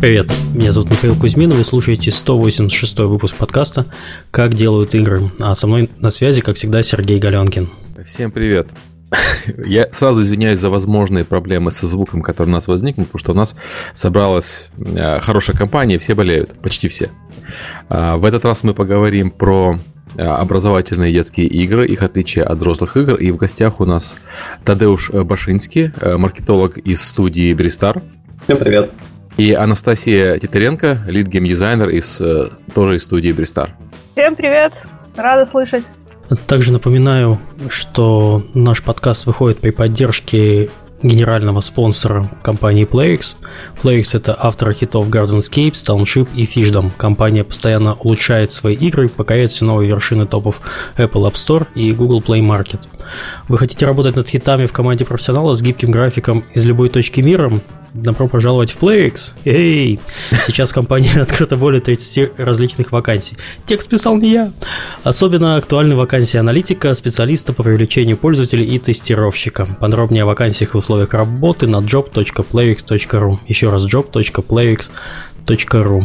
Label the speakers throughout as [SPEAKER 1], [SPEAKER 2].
[SPEAKER 1] Привет, меня зовут Михаил Кузьмин, вы слушаете 186 выпуск подкаста «Как делают игры», а со мной на связи, как всегда, Сергей Галенкин.
[SPEAKER 2] Всем привет. Я сразу извиняюсь за возможные проблемы со звуком, которые у нас возникнут, потому что у нас собралась э, хорошая компания, все болеют, почти все. А, в этот раз мы поговорим про э, образовательные детские игры, их отличие от взрослых игр. И в гостях у нас Тадеуш Башинский, э, маркетолог из студии Бристар.
[SPEAKER 3] Всем привет.
[SPEAKER 2] И Анастасия Титаренко, лид-гейм-дизайнер из тоже из студии Бристар.
[SPEAKER 4] Всем привет, рада слышать.
[SPEAKER 1] Также напоминаю, что наш подкаст выходит при поддержке генерального спонсора компании PlayX. PlayX — это автор хитов Gardenscape, Township и Fishdom. Компания постоянно улучшает свои игры, покоряет все новые вершины топов Apple App Store и Google Play Market. Вы хотите работать над хитами в команде профессионала с гибким графиком из любой точки мира? Добро пожаловать в PlayX. Эй! Сейчас в компании открыто более 30 различных вакансий. Текст писал не я. Особенно актуальны вакансии аналитика, специалиста по привлечению пользователей и тестировщика. Подробнее о вакансиях и условиях работы на job.playx.ru. Еще раз job.playx.ru.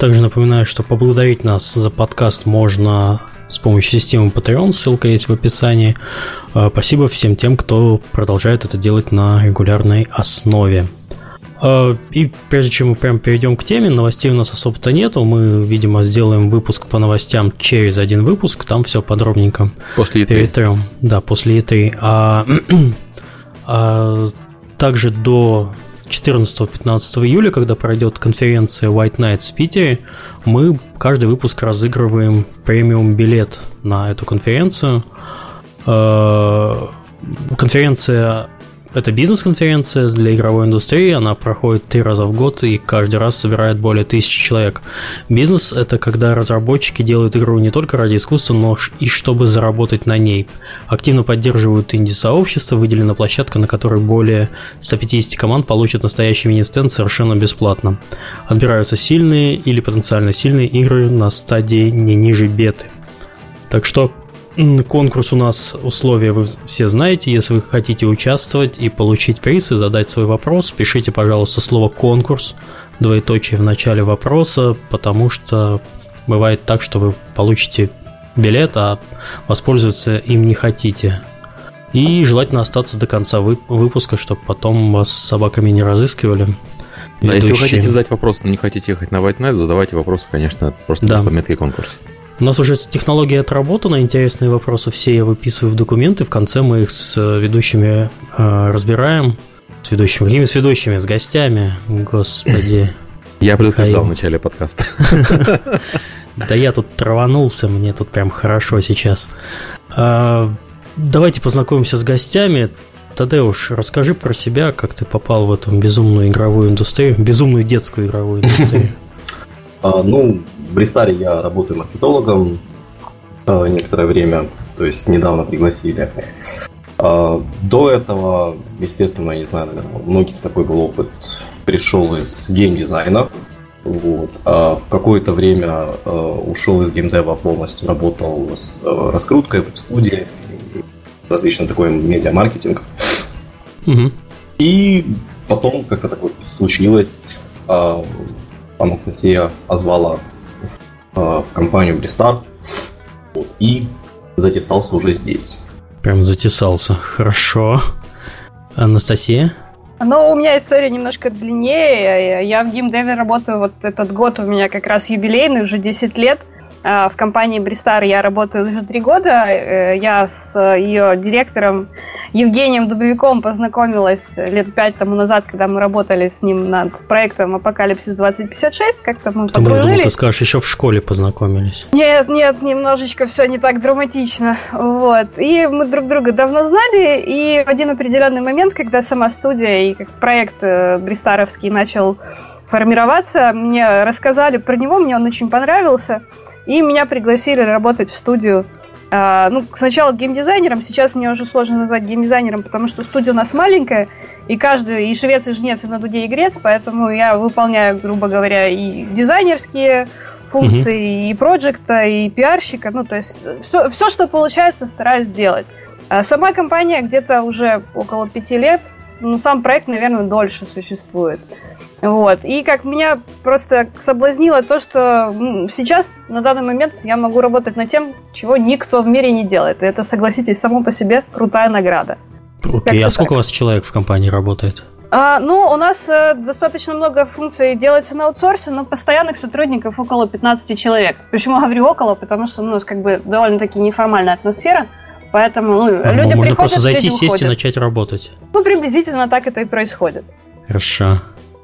[SPEAKER 1] Также напоминаю, что поблагодарить нас за подкаст можно с помощью системы Patreon, ссылка есть в описании. А, спасибо всем тем, кто продолжает это делать на регулярной основе. А, и прежде чем мы прям перейдем к теме, новостей у нас особо-то нету. Мы, видимо, сделаем выпуск по новостям через один выпуск. Там все подробненько.
[SPEAKER 2] После E3.
[SPEAKER 1] Перетрем. Да, после E3. А, а также до 14-15 июля, когда пройдет конференция White Nights в Питере, мы каждый выпуск разыгрываем премиум билет на эту конференцию. Э, Конференция это бизнес-конференция для игровой индустрии, она проходит три раза в год и каждый раз собирает более тысячи человек. Бизнес – это когда разработчики делают игру не только ради искусства, но и чтобы заработать на ней. Активно поддерживают инди-сообщество, выделена площадка, на которой более 150 команд получат настоящий мини-стенд совершенно бесплатно. Отбираются сильные или потенциально сильные игры на стадии не ниже беты. Так что Конкурс у нас, условия вы все знаете. Если вы хотите участвовать и получить приз и задать свой вопрос, пишите, пожалуйста, слово «конкурс», двоеточие в начале вопроса, потому что бывает так, что вы получите билет, а воспользоваться им не хотите. И желательно остаться до конца выпуска, чтобы потом вас с собаками не разыскивали.
[SPEAKER 2] Да, если вы хотите задать вопрос, но не хотите ехать на White Night, задавайте вопросы, конечно, просто да. без пометки конкурса.
[SPEAKER 1] У нас уже технология отработана, интересные вопросы все я выписываю в документы, в конце мы их с ведущими э, разбираем. С ведущими, какими с ведущими? С гостями, господи.
[SPEAKER 2] Я предупреждал в начале подкаста.
[SPEAKER 1] Да я тут траванулся, мне тут прям хорошо сейчас. А, давайте познакомимся с гостями. Тадеуш, расскажи про себя, как ты попал в эту безумную игровую индустрию, безумную детскую игровую индустрию.
[SPEAKER 3] А, ну, в Бристаре я работаю маркетологом э, некоторое время, то есть недавно пригласили. А, до этого, естественно, я не знаю, наверное, у многих такой был опыт. Пришел из геймдизайна, вот. А в какое-то время э, ушел из геймдева полностью, работал с э, раскруткой в студии, различный такой медиа-маркетинг.
[SPEAKER 1] Угу.
[SPEAKER 3] И потом как-то такое случилось. Э, Анастасия озвала э, в компанию Бристар вот, и затесался уже здесь.
[SPEAKER 1] Прям затесался. Хорошо. Анастасия?
[SPEAKER 4] Ну, у меня история немножко длиннее. Я в геймдеве работаю вот этот год, у меня как раз юбилейный, уже 10 лет. А, в компании Бристар я работаю уже три года. Э, я с ее директором Евгением Дубовиком познакомилась лет пять тому назад, когда мы работали с ним над проектом Апокалипсис 2056. Как-то мы
[SPEAKER 1] Ты,
[SPEAKER 4] подружились.
[SPEAKER 1] думал, ты скажешь, еще в школе познакомились.
[SPEAKER 4] Нет, нет, немножечко все не так драматично. Вот. И мы друг друга давно знали, и в один определенный момент, когда сама студия и как проект э, Бристаровский начал формироваться, мне рассказали про него, мне он очень понравился. И меня пригласили работать в студию А, ну, сначала геймдизайнером, сейчас мне уже сложно назвать геймдизайнером, потому что студия у нас маленькая, и каждый и швец, и жнец, и на дуде, и грец, поэтому я выполняю, грубо говоря, и дизайнерские функции, mm-hmm. и проекта, и пиарщика, ну, то есть все, все, что получается, стараюсь делать. А сама компания где-то уже около пяти лет, ну, сам проект, наверное, дольше существует. Вот. И как меня просто соблазнило то, что сейчас, на данный момент, я могу работать над тем, чего никто в мире не делает. И это, согласитесь, само по себе крутая награда.
[SPEAKER 1] Окей, okay, а сколько так. у вас человек в компании работает?
[SPEAKER 4] А, ну, у нас э, достаточно много функций делается на аутсорсе, но постоянных сотрудников около 15 человек. Почему говорю около? Потому что ну, у нас как бы довольно-таки неформальная атмосфера. Поэтому ну,
[SPEAKER 1] а, люди можно приходят, просто зайти, сесть уходят. и начать работать.
[SPEAKER 4] Ну, приблизительно так это и происходит.
[SPEAKER 1] Хорошо.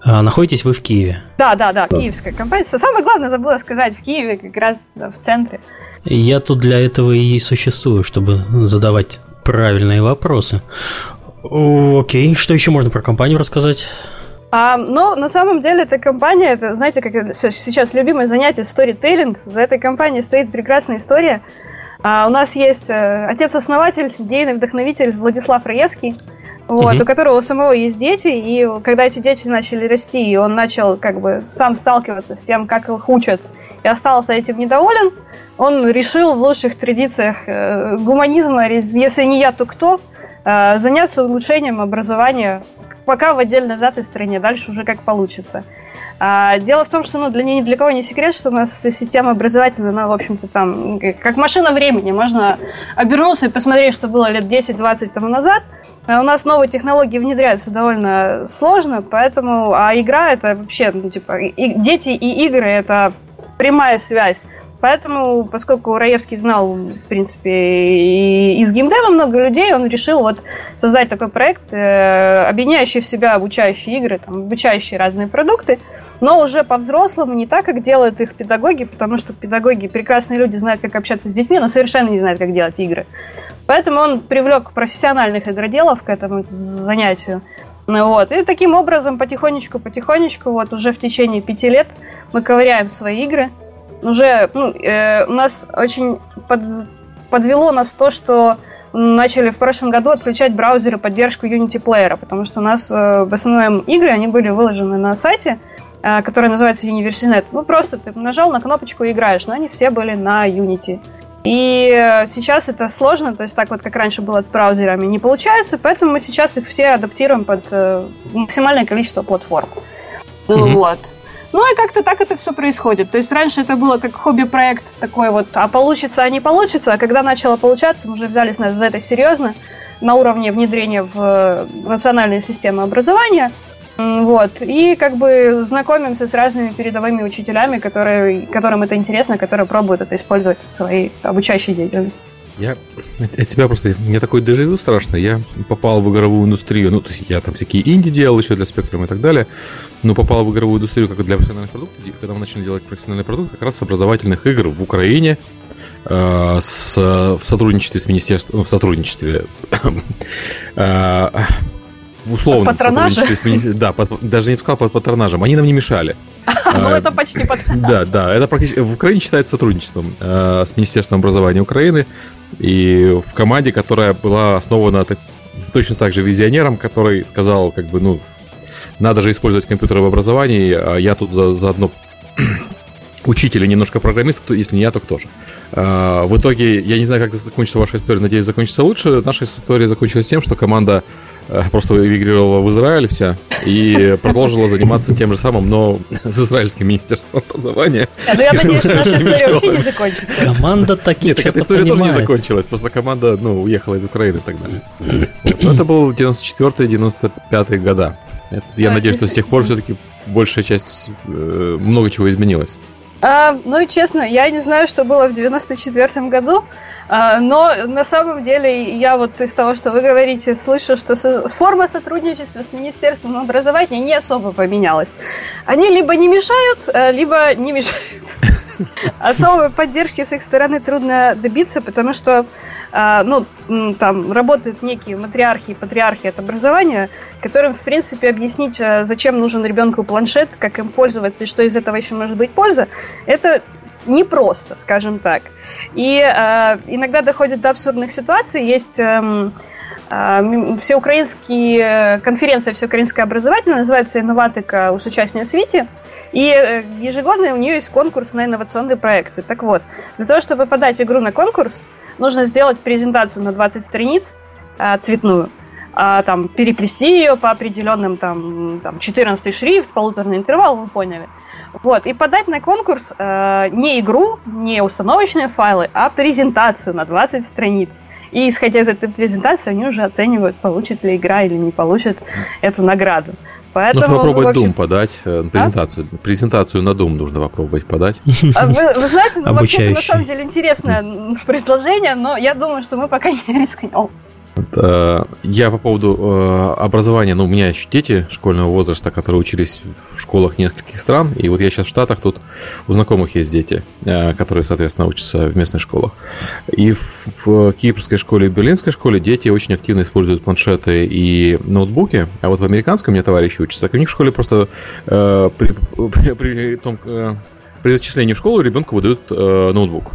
[SPEAKER 1] А находитесь вы в Киеве?
[SPEAKER 4] Да, да, да, киевская компания. Самое главное забыла сказать, в Киеве, как раз да, в центре.
[SPEAKER 1] Я тут для этого и существую, чтобы задавать правильные вопросы. Окей, что еще можно про компанию рассказать?
[SPEAKER 4] А, ну, на самом деле, эта компания, это, знаете, как сейчас любимое занятие сторителлинг. За этой компанией стоит прекрасная история. А, у нас есть э, отец-основатель, идейный вдохновитель Владислав Раевский вот, угу. у которого у самого есть дети, и когда эти дети начали расти, и он начал как бы сам сталкиваться с тем, как их учат, и остался этим недоволен, он решил в лучших традициях э, гуманизма, если не я, то кто, э, заняться улучшением образования пока в отдельно взятой стране, дальше уже как получится. А, дело в том, что ну, для ни для кого не секрет, что у нас система образовательная, она, в общем-то, там, как машина времени. Можно обернуться и посмотреть, что было лет 10-20 тому назад – у нас новые технологии внедряются довольно сложно, поэтому, а игра это вообще, ну, типа, и, дети и игры это прямая связь. Поэтому, поскольку Раевский знал, в принципе, и из геймдева много людей, он решил вот создать такой проект, э, объединяющий в себя обучающие игры, там, обучающие разные продукты, но уже по-взрослому, не так, как делают их педагоги, потому что педагоги, прекрасные люди, знают, как общаться с детьми, но совершенно не знают, как делать игры. Поэтому он привлек профессиональных игроделов к этому занятию. Вот. И таким образом, потихонечку-потихонечку, вот уже в течение пяти лет мы ковыряем свои игры. Уже ну, э, у нас очень под, подвело нас то, что начали в прошлом году отключать браузеры поддержку Unity Player, потому что у нас э, в основном игры, они были выложены на сайте, э, который называется Universinet. Ну, просто ты нажал на кнопочку и играешь, но они все были на Unity. И э, сейчас это сложно, то есть так вот, как раньше было с браузерами, не получается, поэтому мы сейчас их все адаптируем под э, максимальное количество платформ. Mm-hmm. Вот. Ну и как-то так это все происходит. То есть раньше это было как хобби-проект такой вот, а получится, а не получится. А когда начало получаться, мы уже взялись за это серьезно на уровне внедрения в э, национальные системы образования – вот. И как бы знакомимся с разными передовыми учителями, которые, которым это интересно, которые пробуют это использовать в своей обучающей деятельности.
[SPEAKER 2] Я от себя просто, мне такой дежавю страшно, я попал в игровую индустрию, ну, то есть я там всякие инди делал еще для спектром и так далее, но попал в игровую индустрию как для профессиональных продуктов, когда мы начали делать профессиональный продукт, как раз с образовательных игр в Украине, э, с, в сотрудничестве с министерством, в сотрудничестве э, в условном сотрудничестве с мини... Да, под, даже не сказал под патронажем. Они нам не мешали.
[SPEAKER 4] Ну, это почти патронаж.
[SPEAKER 2] Да, да. Это практически в Украине считается сотрудничеством э, с Министерством образования Украины и в команде, которая была основана точно так же визионером, который сказал, как бы, ну, надо же использовать компьютеры в образовании, а я тут за, заодно учитель и немножко программист, если не я, то кто же. Э, в итоге, я не знаю, как закончится ваша история, надеюсь, закончится лучше. Наша история закончилась тем, что команда просто эмигрировала в Израиль вся и продолжила заниматься тем же самым, но с израильским министерством образования.
[SPEAKER 4] Ну, я надеюсь, что наша история вообще не закончится.
[SPEAKER 1] Команда такие
[SPEAKER 2] Нет, эта история тоже не закончилась, просто команда, ну, уехала из Украины и так далее. Но это был 94-95 года. Я надеюсь, что с тех пор все-таки большая часть, э, много чего изменилось.
[SPEAKER 4] А, ну, честно, я не знаю, что было в 94 году, а, но на самом деле я вот из того, что вы говорите, слышу, что форма сотрудничества с Министерством образования не особо поменялась. Они либо не мешают, а, либо не мешают. Особой поддержки с их стороны трудно добиться, потому что ну, там работают некие матриархи и патриархи от образования, которым, в принципе, объяснить, зачем нужен ребенку планшет, как им пользоваться и что из этого еще может быть польза, это непросто, скажем так. И э, иногда доходит до абсурдных ситуаций. Есть э, э, всеукраинские конференция всеукраинская образовательная, называется «Инноватика» с участием Свити. И э, ежегодно у нее есть конкурс на инновационные проекты. Так вот, для того, чтобы подать игру на конкурс, нужно сделать презентацию на 20 страниц, э, цветную, а, там, переплести ее по определенным там, там 14 шрифт, полуторный интервал, вы поняли. Вот, и подать на конкурс э, не игру, не установочные файлы, а презентацию на 20 страниц. И исходя из этой презентации, они уже оценивают, получит ли игра или не получит эту награду.
[SPEAKER 2] Поэтому, нужно попробовать общем... Doom подать, э, презентацию. А? Презентацию на Doom нужно попробовать подать.
[SPEAKER 4] А вы, вы знаете, ну, вообще на самом деле интересное предложение, но я думаю, что мы пока не рискнем.
[SPEAKER 2] Э, я по поводу э, образования, ну, у меня еще дети школьного возраста, которые учились в школах нескольких стран, и вот я сейчас в Штатах, тут у знакомых есть дети, э, которые, соответственно, учатся в местных школах. И в, кипрской школе и берлинской школе дети очень активно используют планшеты и ноутбуки, а вот в американском у меня товарищи учатся, так у них в школе просто э, при, при, при, том, при зачислении в школу ребенку выдают ноутбук.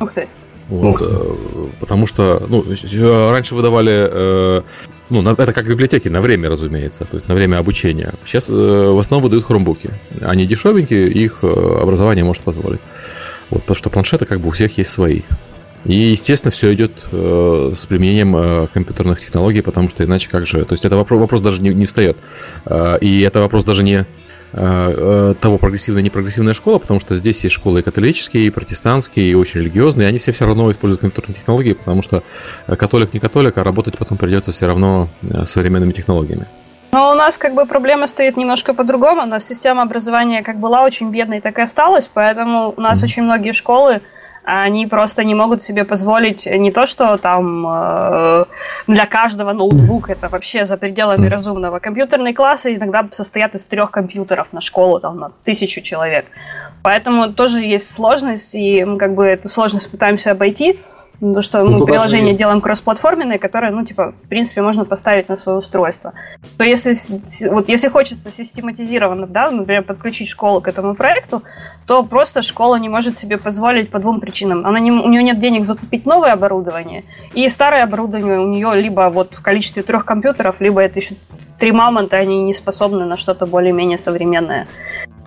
[SPEAKER 4] Ух ты.
[SPEAKER 2] Вот, э, потому что, ну, раньше выдавали, э, ну, это как библиотеки, на время, разумеется, то есть на время обучения. Сейчас э, в основном выдают хромбуки. Они дешевенькие, их образование может позволить. Вот, потому что планшеты как бы у всех есть свои. И, естественно, все идет э, с применением э, компьютерных технологий, потому что иначе как же... То есть это вопрос, вопрос даже не, не встает. Э, и это вопрос даже не Э, э, того прогрессивная и непрогрессивная школа, потому что здесь есть школы и католические, и протестантские, и очень религиозные, и они все все равно используют компьютерные технологии, потому что э, католик не католик, а работать потом придется все равно современными технологиями.
[SPEAKER 4] Но у нас как бы проблема стоит немножко по-другому. У нас система образования как была очень бедной, так и осталась, поэтому у нас mm-hmm. очень многие школы они просто не могут себе позволить не то, что там э, для каждого ноутбук, это вообще за пределами разумного. Компьютерные классы иногда состоят из трех компьютеров на школу, там, на тысячу человек. Поэтому тоже есть сложность, и мы как бы эту сложность пытаемся обойти. Потому что мы ну, приложение есть. делаем кроссплатформенное, которое, ну, типа, в принципе, можно поставить на свое устройство. То если, вот, если хочется систематизированно, да, например, подключить школу к этому проекту, то просто школа не может себе позволить по двум причинам. Она не, у нее нет денег закупить новое оборудование, и старое оборудование у нее либо вот в количестве трех компьютеров, либо это еще три мамонта, они не способны на что-то более-менее современное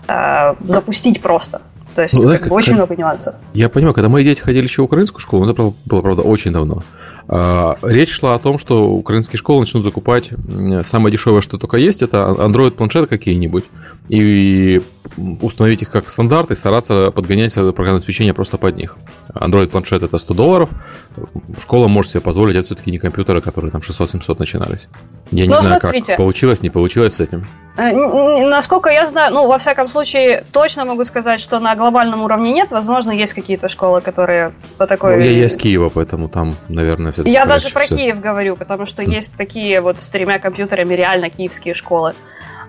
[SPEAKER 4] э, запустить просто. То есть ну, как, как, очень как, много нюансов.
[SPEAKER 2] Я понимаю, когда мои дети ходили еще в украинскую школу, это было, правда, очень давно. А, речь шла о том, что украинские школы начнут закупать самое дешевое, что только есть, это Android-планшеты какие-нибудь, и установить их как стандарт и стараться подгонять программное обеспечение просто под них. Android-планшет это 100 долларов, школа может себе позволить, это все-таки не компьютеры, которые там 600-700 начинались. Я не ну, знаю, смотрите. как получилось, не получилось с этим.
[SPEAKER 4] Э, насколько я знаю, ну, во всяком случае, точно могу сказать, что на глобальном уровне нет. Возможно, есть какие-то школы, которые по такой... Ну,
[SPEAKER 2] я, я из Киева, поэтому там, наверное,
[SPEAKER 4] все Я даже про все. Киев говорю, потому что есть такие вот с тремя компьютерами реально киевские школы.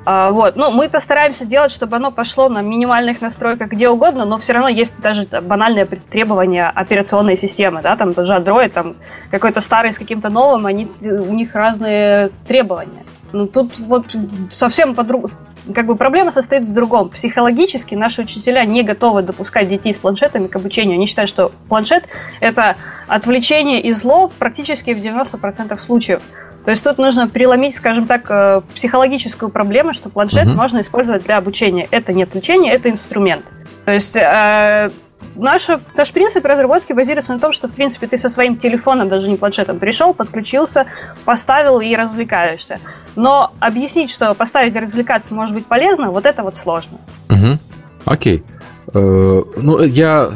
[SPEAKER 4] А, вот. Ну, мы постараемся делать, чтобы оно пошло на минимальных настройках где угодно, но все равно есть даже банальные требования операционной системы, да, там даже Android, там какой-то старый с каким-то новым, они, у них разные требования. Ну, тут вот совсем по-другому. Как бы проблема состоит в другом. Психологически наши учителя не готовы допускать детей с планшетами к обучению. Они считают, что планшет – это отвлечение и зло практически в 90% случаев. То есть тут нужно переломить, скажем так, э, психологическую проблему, что планшет угу. можно использовать для обучения. Это не отвлечение, это инструмент. То есть э, наш, наш принцип разработки базируется на том, что, в принципе, ты со своим телефоном, даже не планшетом, пришел, подключился, поставил и развлекаешься. Но объяснить, что поставить и развлекаться может быть полезно, вот это вот сложно.
[SPEAKER 2] Угу. Окей. Э, ну, я...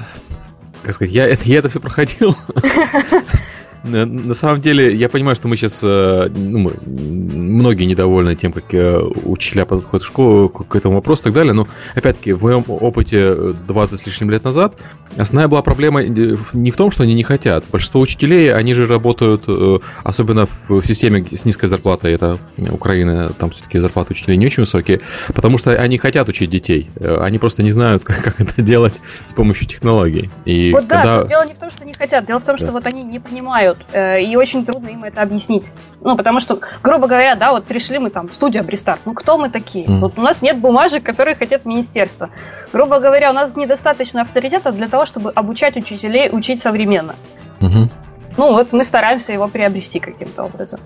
[SPEAKER 2] Как сказать, я, я это все проходил. На самом деле, я понимаю, что мы сейчас, э, ну, мы, многие недовольны тем, как э, учителя подходят в школу к этому вопросу и так далее, но, опять-таки, в моем опыте 20 с лишним лет назад основная была проблема не в том, что они не хотят. Большинство учителей, они же работают, э, особенно в системе с низкой зарплатой, это Украина, там все-таки зарплаты учителей не очень высокие, потому что они хотят учить детей, они просто не знают, как, как это делать с помощью технологий.
[SPEAKER 4] И вот когда... да, дело не в том, что не хотят, дело в том, что да. вот они не понимают, знают, э, и очень трудно им это объяснить. Ну, потому что, грубо говоря, да, вот пришли мы там, студия Бристар, ну, кто мы такие? Mm. Вот у нас нет бумажек, которые хотят министерство. Грубо говоря, у нас недостаточно авторитета для того, чтобы обучать учителей учить современно. Mm-hmm. Ну, вот мы стараемся его приобрести каким-то образом.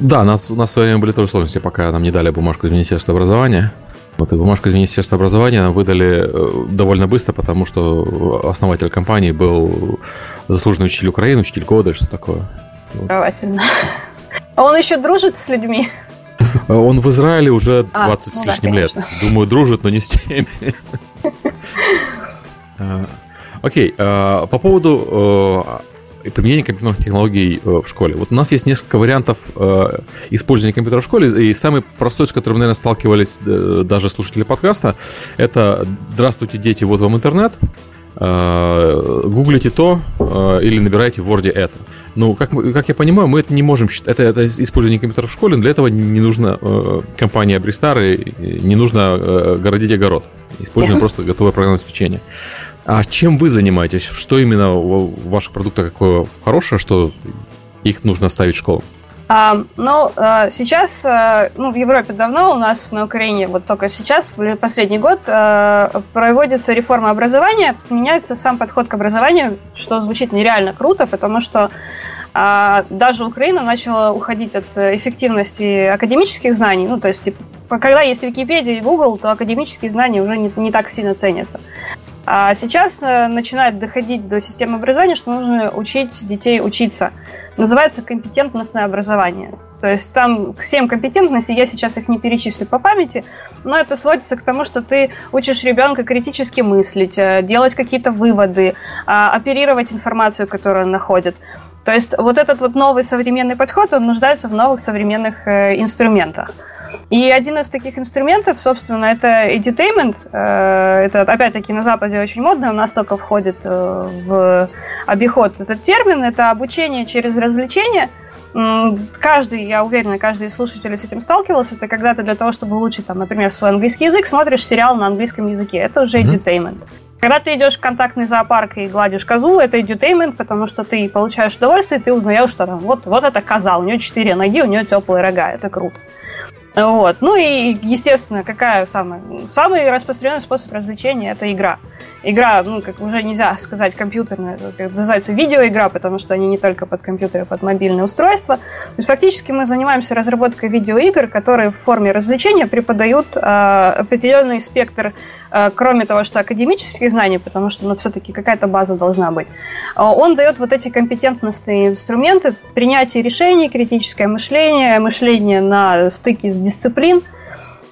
[SPEAKER 2] Да, у нас, у нас в свое время были тоже сложности, пока нам не дали бумажку из Министерства образования. Вот и бумажку из Министерства образования нам выдали э, довольно быстро, потому что основатель компании был заслуженный учитель Украины, учитель года, что такое.
[SPEAKER 4] Очаровательно. А он еще дружит с людьми?
[SPEAKER 2] Он в Израиле уже 20 а, ну с лишним да, лет. Думаю, дружит, но не с теми. А, окей, а, по поводу применение компьютерных технологий э, в школе. Вот у нас есть несколько вариантов э, использования компьютера в школе, и самый простой, с которым, наверное, сталкивались э, даже слушатели подкаста, это «Здравствуйте, дети, вот вам интернет», гуглите то или набирайте в Word это. Ну, как, как я понимаю, мы это не можем считать. Это, это использование компьютера в школе, для этого не нужно э, компания Бристар, и не нужно э, городить огород. Используем просто готовое программное обеспечение. А чем вы занимаетесь? Что именно у ваших продуктов какое хорошее, что их нужно ставить в школу?
[SPEAKER 4] А, ну, а, сейчас, а, ну, в Европе давно, у нас на Украине вот только сейчас, последний год, а, проводится реформа образования, меняется сам подход к образованию, что звучит нереально круто, потому что а, даже Украина начала уходить от эффективности академических знаний, ну, то есть, типа, когда есть Википедия и Google, то академические знания уже не, не так сильно ценятся. А сейчас э, начинает доходить до системы образования, что нужно учить детей учиться. Называется компетентностное образование. То есть там семь компетентностей, я сейчас их не перечислю по памяти, но это сводится к тому, что ты учишь ребенка критически мыслить, э, делать какие-то выводы, а, оперировать информацию, которую он находит. То есть вот этот вот новый современный подход, он нуждается в новых современных э, инструментах. И один из таких инструментов, собственно, это edutainment. Э, это, опять-таки, на Западе очень модно, у нас только входит э, в обиход этот термин. Это обучение через развлечение. Каждый, я уверена, каждый из слушателей с этим сталкивался. Это когда ты для того, чтобы улучшить, там, например, свой английский язык, смотришь сериал на английском языке. Это уже edutainment. Когда ты идешь в контактный зоопарк и гладишь козу, это edutainment, потому что ты получаешь удовольствие, ты узнаешь, что там, вот, вот это коза, у нее четыре ноги, у нее теплые рога, это круто. Вот. Ну и, естественно, какая самая... Самый распространенный способ развлечения – это игра. Игра, ну, как уже нельзя сказать компьютерная, это называется видеоигра, потому что они не только под компьютеры, а под мобильные устройства. То есть фактически мы занимаемся разработкой видеоигр, которые в форме развлечения преподают э, определенный спектр кроме того, что академических знаний, потому что ну, все-таки какая-то база должна быть, э, он дает вот эти компетентностные инструменты принятия решений, критическое мышление, мышление на стыке дисциплин.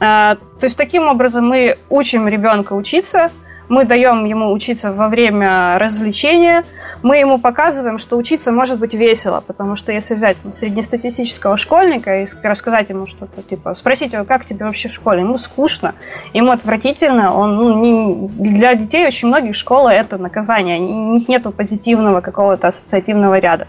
[SPEAKER 4] Э, то есть таким образом мы учим ребенка учиться – мы даем ему учиться во время развлечения, мы ему показываем, что учиться может быть весело, потому что если взять среднестатистического школьника и рассказать ему что-то, типа, спросить его, как тебе вообще в школе, ему скучно, ему отвратительно, он, ну, не, для детей очень многих школа это наказание, у них нет позитивного какого-то ассоциативного ряда.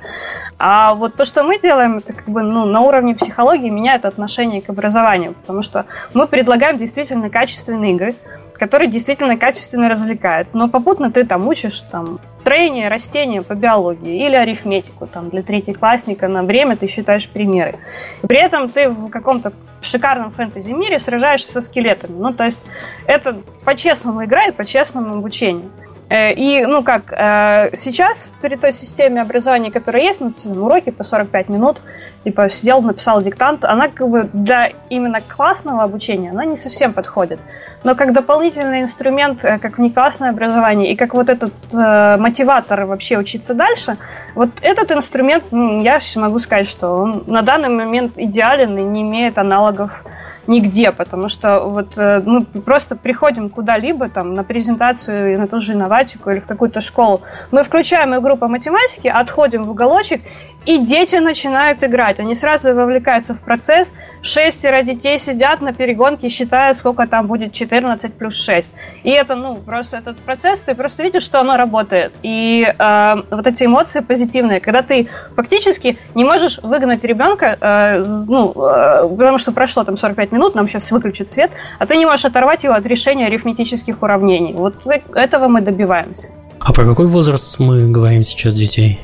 [SPEAKER 4] А вот то, что мы делаем, это как бы ну, на уровне психологии меняет отношение к образованию, потому что мы предлагаем действительно качественные игры, который действительно качественно развлекает. Но попутно ты там учишь там строение растения по биологии или арифметику там для третьеклассника на время ты считаешь примеры. При этом ты в каком-то шикарном фэнтези мире сражаешься со скелетами. Ну, то есть это по-честному игра и по-честному обучение. Э, и, ну как, э, сейчас при той системе образования, которая есть, ну, уроки по 45 минут, типа сидел, написал диктант, она как бы для именно классного обучения, она не совсем подходит. Но как дополнительный инструмент, э, как внеклассное образование и как вот этот э, мотиватор вообще учиться дальше, вот этот инструмент, я могу сказать, что он на данный момент идеален и не имеет аналогов нигде, потому что вот э, мы просто приходим куда-либо, там, на презентацию, на ту же инноватику или в какую-то школу, мы включаем игру по математике, отходим в уголочек и дети начинают играть. Они сразу вовлекаются в процесс. Шестеро детей сидят на перегонке и считают, сколько там будет 14 плюс 6. И это, ну, просто этот процесс, ты просто видишь, что оно работает. И э, вот эти эмоции позитивные, когда ты фактически не можешь выгнать ребенка, э, ну, э, потому что прошло там 45 минут, нам сейчас выключат свет, а ты не можешь оторвать его от решения арифметических уравнений. Вот этого мы добиваемся.
[SPEAKER 1] А про какой возраст мы говорим сейчас детей?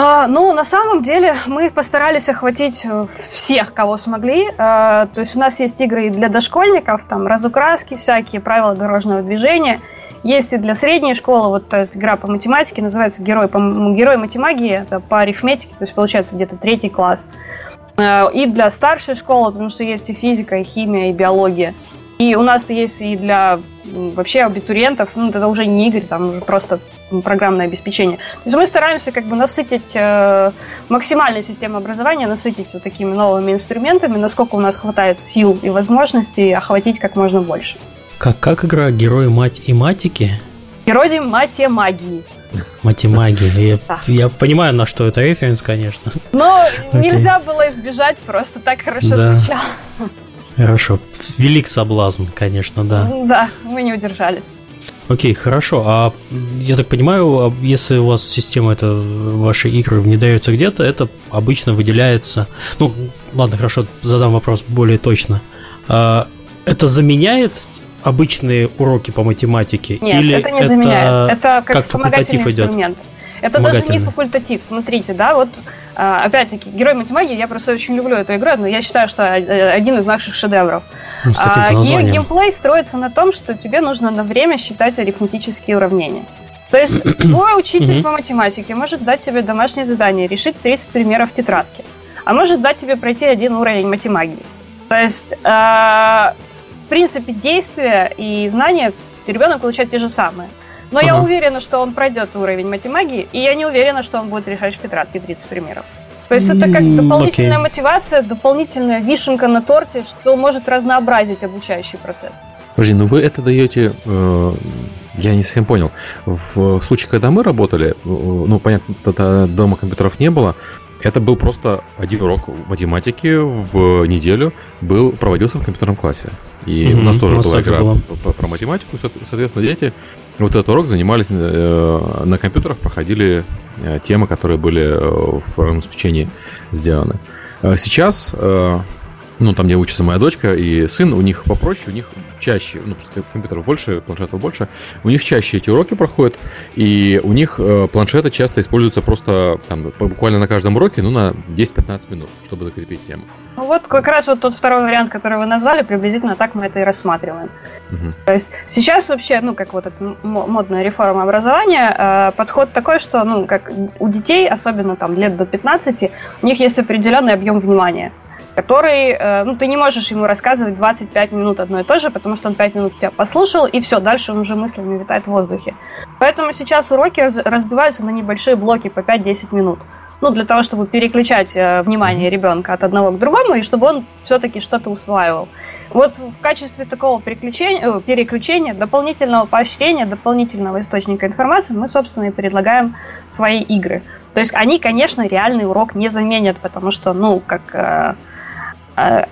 [SPEAKER 4] А, ну, на самом деле, мы постарались охватить э, всех, кого смогли. А, то есть у нас есть игры и для дошкольников, там разукраски всякие, правила дорожного движения. Есть и для средней школы, вот эта игра по математике, называется «Герой, по, Герой математики», это по арифметике, то есть получается где-то третий класс. А, и для старшей школы, потому что есть и физика, и химия, и биология. И у нас есть и для вообще абитуриентов, ну, это уже не игры, там уже просто программное обеспечение. То есть мы стараемся как бы насытить э, максимальную систему образования, насытить вот такими новыми инструментами, насколько у нас хватает сил и возможностей охватить как можно больше.
[SPEAKER 1] Как, как игра «Герои мать и матики»?
[SPEAKER 4] Герои матемагии.
[SPEAKER 1] Матемагии. Я, да. я понимаю, на что это референс, конечно.
[SPEAKER 4] Но okay. нельзя было избежать, просто так хорошо да. звучало.
[SPEAKER 1] Хорошо. Велик соблазн, конечно, да.
[SPEAKER 4] Да, мы не удержались.
[SPEAKER 1] Окей, хорошо. А я так понимаю, а если у вас система это ваши игры внедряются где-то, это обычно выделяется. Ну, ладно, хорошо, задам вопрос более точно. А, это заменяет обычные уроки по математике?
[SPEAKER 4] Нет,
[SPEAKER 1] или
[SPEAKER 4] это не это заменяет. Это как, как
[SPEAKER 1] факультатив идет?
[SPEAKER 4] Это даже не факультатив. Смотрите, да, вот а, опять-таки, Герой математики, я просто очень люблю эту игру, но я считаю, что один из наших шедевров.
[SPEAKER 1] Ну, с а, ге-
[SPEAKER 4] геймплей строится на том, что тебе нужно на время считать арифметические уравнения. То есть твой учитель по математике может дать тебе домашнее задание, решить 30 примеров в тетрадке, а может дать тебе пройти один уровень математики. То есть, э, в принципе, действия и знания ребенок получает те же самые. Но ага. я уверена, что он пройдет уровень математики, и я не уверена, что он будет решать в тетрадке 30 примеров. То есть это как дополнительная okay. мотивация, дополнительная вишенка на торте, что может разнообразить обучающий процесс.
[SPEAKER 2] Подожди, ну вы это даете, э, я не совсем понял. В, в случае, когда мы работали, э, ну, понятно, тогда дома компьютеров не было, это был просто один урок математики в неделю был, проводился в компьютерном классе. И угу, у нас тоже у нас была игра было. про математику. Соответственно, дети вот этот урок занимались э, на компьютерах, проходили э, темы, которые были э, в программном обеспечении сделаны. Сейчас ну, там, где учится моя дочка и сын, у них попроще, у них чаще, ну, что компьютеров больше, планшетов больше, у них чаще эти уроки проходят, и у них э, планшеты часто используются просто там, буквально на каждом уроке, ну, на 10-15 минут, чтобы закрепить тему.
[SPEAKER 4] Ну, вот как раз вот тот второй вариант, который вы назвали, приблизительно так мы это и рассматриваем. Угу. То есть сейчас вообще, ну, как вот эта модная реформа образования, э, подход такой, что, ну, как у детей, особенно там лет до 15, у них есть определенный объем внимания который, э, ну, ты не можешь ему рассказывать 25 минут одно и то же, потому что он 5 минут тебя послушал, и все, дальше он уже мыслями витает в воздухе. Поэтому сейчас уроки разбиваются на небольшие блоки по 5-10 минут. Ну, для того, чтобы переключать э, внимание ребенка от одного к другому, и чтобы он все-таки что-то усваивал. Вот в качестве такого переключения, э, переключения, дополнительного поощрения, дополнительного источника информации мы, собственно, и предлагаем свои игры. То есть они, конечно, реальный урок не заменят, потому что, ну, как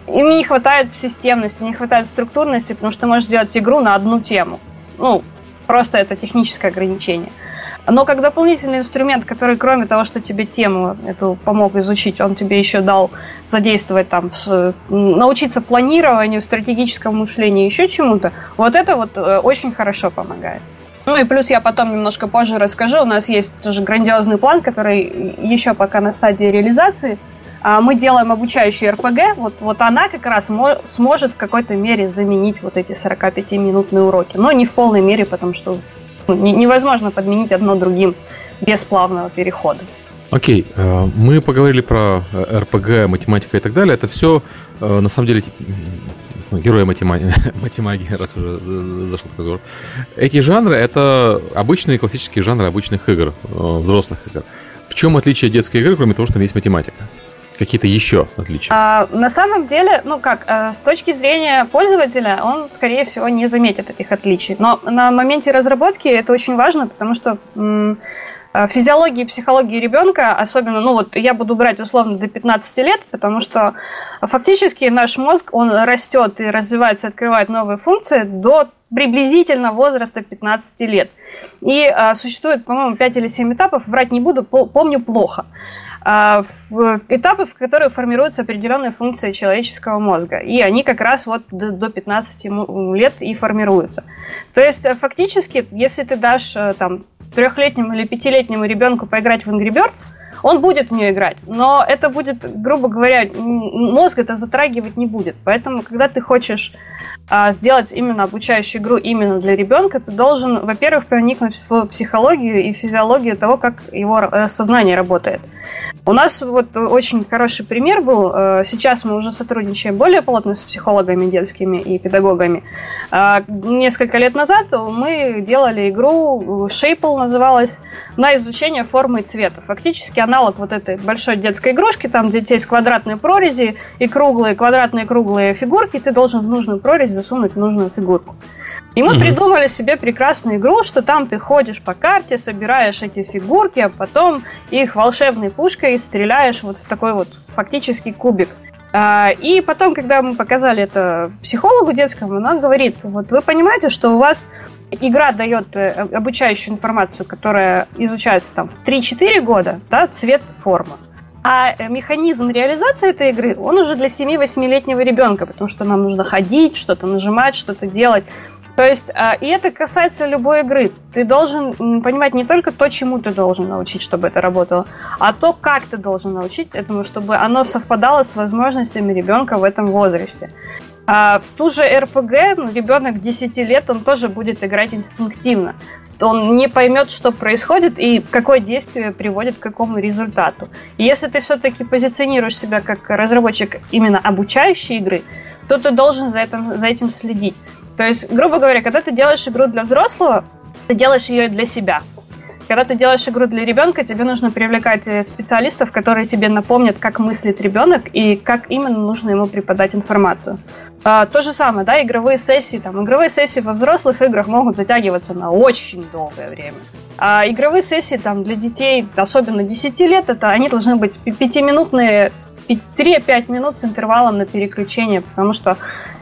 [SPEAKER 4] им не хватает системности, не хватает структурности, потому что ты можешь сделать игру на одну тему. Ну, просто это техническое ограничение. Но как дополнительный инструмент, который кроме того, что тебе тему эту помог изучить, он тебе еще дал задействовать там, научиться планированию, стратегическому мышлению, еще чему-то, вот это вот э, очень хорошо помогает. Ну и плюс я потом немножко позже расскажу. У нас есть тоже грандиозный план, который еще пока на стадии реализации – а, мы делаем обучающую РПГ, вот, вот она как раз сможет в какой-то мере заменить вот эти 45-минутные уроки. Но не в полной мере, потому что ну, невозможно подменить одно другим без плавного перехода.
[SPEAKER 2] Окей, э, мы поговорили про э, РПГ, математика и так далее. Это все, э, на самом деле, ну, герои математики, математики, раз уже зашел разговор. Эти жанры — это обычные классические жанры обычных игр, взрослых игр. В чем отличие детской игры, кроме того, что там есть математика? Какие-то еще отличия?
[SPEAKER 4] А, на самом деле, ну как, э, с точки зрения пользователя, он, скорее всего, не заметит этих отличий. Но на моменте разработки это очень важно, потому что э, физиологии и психологии ребенка, особенно, ну вот я буду брать условно до 15 лет, потому что фактически наш мозг, он растет и развивается, открывает новые функции до приблизительно возраста 15 лет. И а, существует, по-моему, 5 или 7 этапов, врать не буду, помню плохо. А, этапы, в которые формируются определенные функции человеческого мозга. И они как раз вот до 15 лет и формируются. То есть э, фактически, если ты дашь э, там трехлетнему или пятилетнему ребенку поиграть в Angry Birds, Он будет в нее играть, но это будет, грубо говоря, мозг это затрагивать не будет. Поэтому, когда ты хочешь сделать именно обучающую игру именно для ребенка, ты должен, во-первых, проникнуть в психологию и физиологию того, как его э, сознание работает. У нас вот очень хороший пример был. Э, сейчас мы уже сотрудничаем более плотно с психологами детскими и педагогами. А, несколько лет назад мы делали игру, Shape называлась, на изучение формы и цвета. Фактически аналог вот этой большой детской игрушки, там где есть квадратные прорези и круглые, квадратные круглые фигурки, ты должен в нужную прорезь засунуть нужную фигурку. И мы mm придумали себе прекрасную игру, что там ты ходишь по карте, собираешь эти фигурки, а потом их волшебной пушкой стреляешь вот в такой вот фактически кубик. А, и потом, когда мы показали это психологу детскому, она говорит, вот вы понимаете, что у вас игра дает э, обучающую информацию, которая изучается там в 3-4 года, да, цвет, форма. А механизм реализации этой игры, он уже для 7-8-летнего ребенка, потому что нам нужно ходить, что-то нажимать, что-то делать. То есть, а, и это касается любой игры. Ты должен понимать не только то, чему ты должен научить, чтобы это работало, а то, как ты должен научить этому, чтобы оно совпадало с возможностями ребенка в этом возрасте. А в ту же РПГ ну, ребенок 10 лет, он тоже будет играть инстинктивно. Он не поймет, что происходит и какое действие приводит к какому результату. И если ты все-таки позиционируешь себя как разработчик именно обучающей игры, то ты должен за этим, за этим следить. То есть, грубо говоря, когда ты делаешь игру для взрослого, ты делаешь ее для себя. Когда ты делаешь игру для ребенка, тебе нужно привлекать э, специалистов, которые тебе напомнят, как мыслит ребенок и как именно нужно ему преподать информацию. А, то же самое, да, игровые сессии. Там, игровые сессии во взрослых играх могут затягиваться на очень долгое время. А игровые сессии там, для детей, особенно 10 лет, это они должны быть пятиминутные 3-5 минут с интервалом на переключение, потому что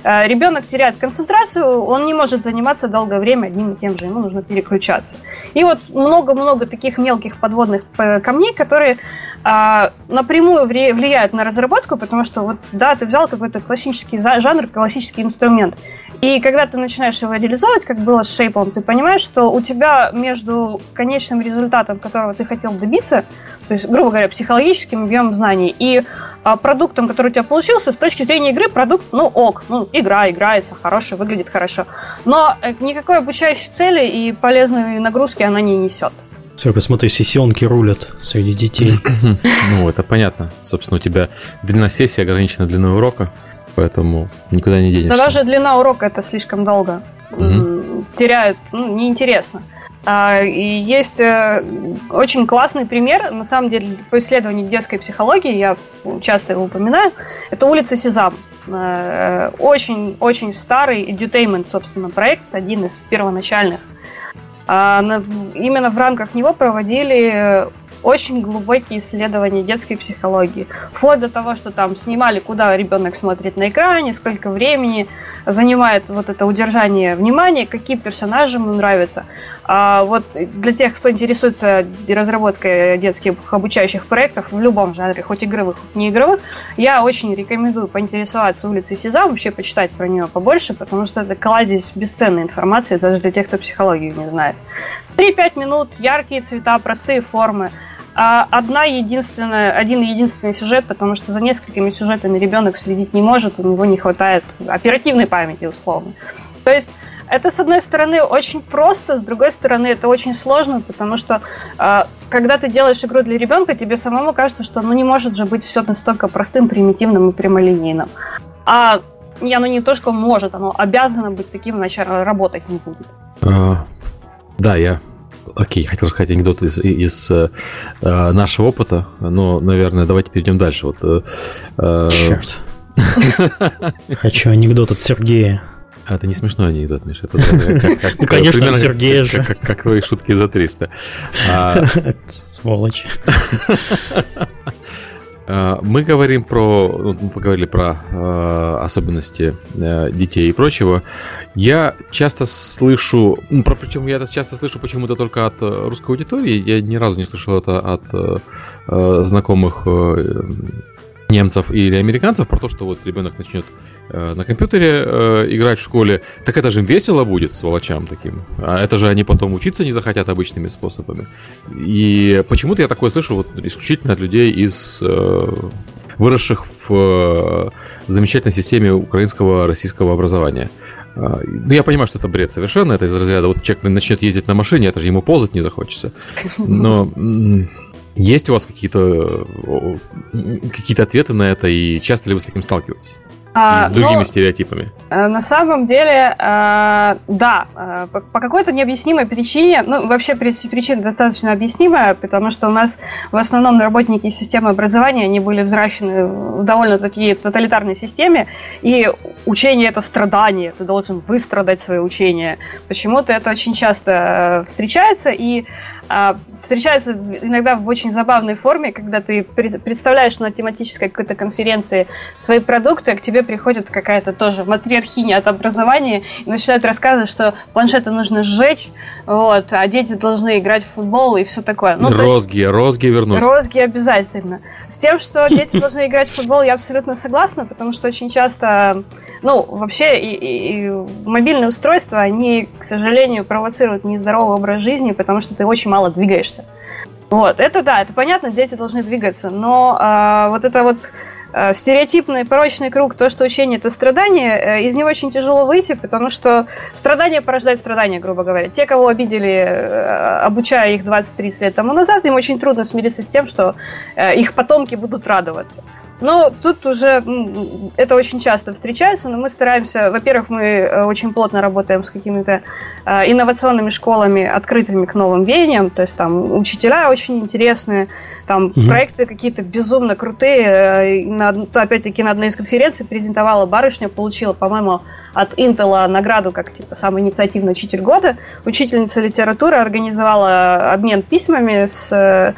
[SPEAKER 4] ребенок теряет концентрацию, он не может заниматься долгое время одним и тем же, ему нужно переключаться. И вот много-много таких мелких подводных э, камней, которые а, напрямую влияют на разработку, потому что вот, да, ты взял какой-то классический жанр, классический инструмент, и когда ты начинаешь его реализовывать, как было с шейпом, ты понимаешь, что у тебя между конечным результатом, которого ты хотел добиться, то есть, грубо говоря, психологическим объемом знаний, и а, продуктом, который у тебя получился, с точки зрения игры, продукт, ну, ок, ну, игра играется хорошо, выглядит хорошо. Но э, никакой обучающей цели и полезной нагрузки она не несет.
[SPEAKER 1] Все, посмотри, сессионки рулят среди детей.
[SPEAKER 2] Ну, это понятно. Собственно, у тебя длина сессии ограничена длиной урока поэтому никуда не денешься.
[SPEAKER 4] Но даже длина урока это слишком долго. Угу. Теряют, ну, неинтересно. А, и есть э, очень классный пример, на самом деле, по исследованию детской психологии, я часто его упоминаю, это улица Сезам. Очень-очень э, старый edutainment, собственно, проект, один из первоначальных. А, именно в рамках него проводили очень глубокие исследования детской психологии. Вплоть до того, что там снимали, куда ребенок смотрит на экране, сколько времени занимает вот это удержание внимания, какие персонажи ему нравятся. А вот для тех, кто интересуется разработкой детских обучающих проектов в любом жанре, хоть игровых, хоть не игровых, я очень рекомендую поинтересоваться улицей Сезам, вообще почитать про нее побольше, потому что это кладезь бесценной информации даже для тех, кто психологию не знает. 3-5 минут, яркие цвета, простые формы – одна единственная, один единственный сюжет, потому что за несколькими сюжетами ребенок следить не может, у него не хватает оперативной памяти, условно. То есть это, с одной стороны, очень просто, с другой стороны, это очень сложно, потому что э, когда ты делаешь игру для ребенка, тебе самому кажется, что ну не может же быть все настолько простым, примитивным и прямолинейным. А оно не то, что может, оно обязано быть таким, иначе работать не будет.
[SPEAKER 2] А, да, я Окей, хотел сказать анекдот из, из э, нашего опыта, но, наверное, давайте перейдем дальше. Вот, э,
[SPEAKER 1] э Черт. Хочу анекдот от Сергея.
[SPEAKER 2] А это не смешной анекдот, Миша. Это,
[SPEAKER 1] как, как, ну, конечно, примерно, Сергея же.
[SPEAKER 2] Как, как, как твои шутки за 300.
[SPEAKER 1] А... Сволочь.
[SPEAKER 2] А, мы говорим про, ну, мы поговорили про э, особенности э, детей и прочего. Я часто слышу, ну, про, причем я это часто слышу почему-то только от э, русской аудитории. Я ни разу не слышал это от э, э знакомых э, немцев или американцев про то, что вот ребенок начнет э, на компьютере э, играть в школе, так это же весело будет сволочам таким. А это же они потом учиться не захотят обычными способами. И почему-то я такое слышу вот исключительно от людей из э, выросших в э, замечательной системе украинского российского образования. Ну, я понимаю, что это бред совершенно, это из разряда, вот человек начнет ездить на машине, это же ему ползать не захочется. Но есть у вас какие-то какие ответы на это, и часто ли вы с таким сталкиваетесь? А, другими ну, стереотипами?
[SPEAKER 4] Э, на самом деле, э, да, э, по, какой-то необъяснимой причине, ну, вообще причина достаточно объяснимая, потому что у нас в основном работники системы образования, они были взращены в довольно такие тоталитарной системе, и учение – это страдание, ты должен выстрадать свое учение. Почему-то это очень часто встречается, и а, встречается иногда в очень забавной форме, когда ты представляешь на тематической какой-то конференции свои продукты, а к тебе приходит какая-то тоже матриархиня от образования и начинает рассказывать, что планшеты нужно сжечь, вот, а дети должны играть в футбол и все такое.
[SPEAKER 2] Ну, розги, есть, розги вернуть.
[SPEAKER 4] Розги обязательно. С тем, что дети должны играть в футбол, я абсолютно согласна, потому что очень часто, ну, вообще и, и, мобильные устройства, они, к сожалению, провоцируют нездоровый образ жизни, потому что ты очень мало двигаешься. Вот, это да, это понятно, дети должны двигаться, но э, вот это вот э, стереотипный порочный круг, то, что учение это страдание, э, из него очень тяжело выйти, потому что страдание порождает страдания, грубо говоря. Те, кого обидели, э, обучая их 20-30 лет тому назад, им очень трудно смириться с тем, что э, их потомки будут радоваться. Но тут уже это очень часто встречается, но мы стараемся, во-первых, мы э, очень плотно работаем с какими-то э, инновационными школами, открытыми к новым веяниям, то есть там учителя очень интересные, там угу. проекты какие-то безумно крутые. Э, на, опять-таки на одной из конференций презентовала барышня, получила, по-моему, от Intel награду как типа самый инициативный учитель года. Учительница литературы организовала обмен письмами с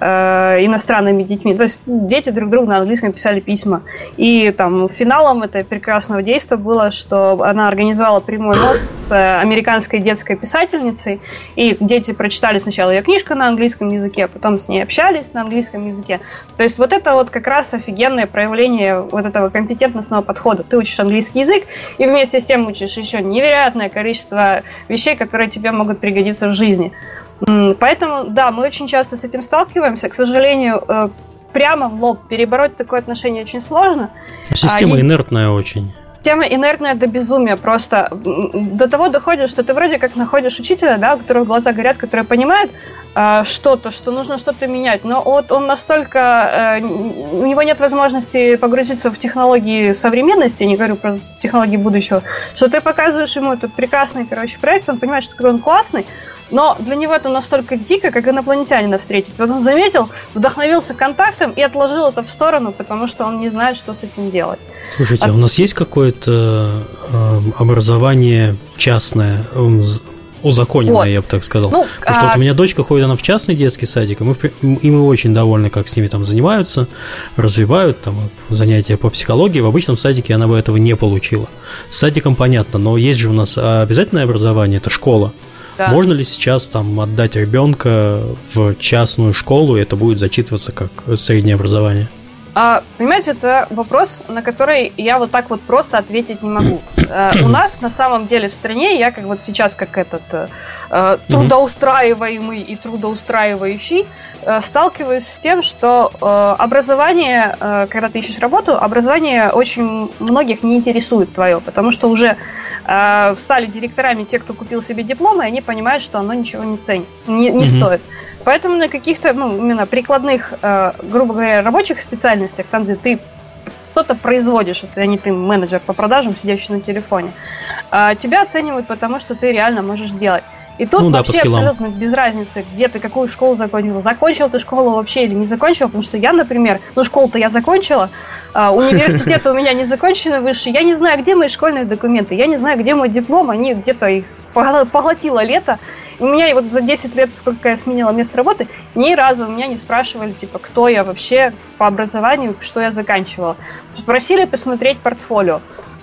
[SPEAKER 4] э, иностранными детьми. То есть дети друг другу на английском писали письма. И там финалом этого прекрасного действия было, что она организовала прямой мост с американской детской писательницей, и дети прочитали сначала ее книжку на английском языке, а потом с ней общались на английском языке. То есть вот это вот как раз офигенное проявление вот этого компетентностного подхода. Ты учишь английский язык, и вместе с тем учишь еще невероятное количество вещей, которые тебе могут пригодиться в жизни. Поэтому, да, мы очень часто с этим сталкиваемся. К сожалению, э, прямо в лоб перебороть такое отношение очень сложно.
[SPEAKER 1] Система а, инертная очень.
[SPEAKER 4] Система инертная до безумия. Просто до того доходит, что ты вроде как находишь учителя, да, у которого глаза горят, который понимает э, что-то, что нужно что-то менять. Но вот он настолько... Э, у него нет возможности погрузиться в технологии современности, я не говорю про технологии будущего, что ты показываешь ему этот прекрасный, короче, проект, он понимает, что он классный, но для него это настолько дико, как инопланетянина встретить. Вот он заметил, вдохновился контактом и отложил это в сторону, потому что он не знает, что с этим делать.
[SPEAKER 1] Слушайте, а, а у нас есть какое-то э, образование частное, узаконенное, вот. я бы так сказал. Ну, Потому а... что вот у меня дочка ходит, она в частный детский садик, и мы, и мы очень довольны, как с ними там занимаются, развивают там занятия по психологии. В обычном садике она бы этого не получила. С садиком понятно, но есть же у нас обязательное образование, это школа. Да. Можно ли сейчас там отдать ребенка в частную школу, и это будет зачитываться как среднее образование?
[SPEAKER 4] А, понимаете, это вопрос, на который я вот так вот просто ответить не могу. А, у нас на самом деле в стране, я как вот сейчас как этот э, трудоустраиваемый и трудоустраивающий, э, сталкиваюсь с тем, что э, образование, э, когда ты ищешь работу, образование очень многих не интересует твое, потому что уже э, стали директорами те, кто купил себе диплом, и они понимают, что оно ничего не ценит, не, не mm-hmm. стоит. Поэтому на каких-то, ну, именно прикладных, э, грубо говоря, рабочих специальностях, там, где ты что-то производишь, это не ты менеджер по продажам, сидящий на телефоне, э, тебя оценивают потому, что ты реально можешь делать. И тут ну, вообще да, абсолютно без разницы, где ты какую школу закончил. Закончил ты школу вообще или не закончил, потому что я, например, ну школу-то я закончила, а, университет у меня не законченный высший, я не знаю, где мои школьные документы, я не знаю, где мой диплом, они где-то их поглотило лето. У меня вот за 10 лет, сколько я сменила место работы, ни разу у меня не спрашивали, типа, кто я вообще по образованию, что я заканчивала. Попросили посмотреть портфолио.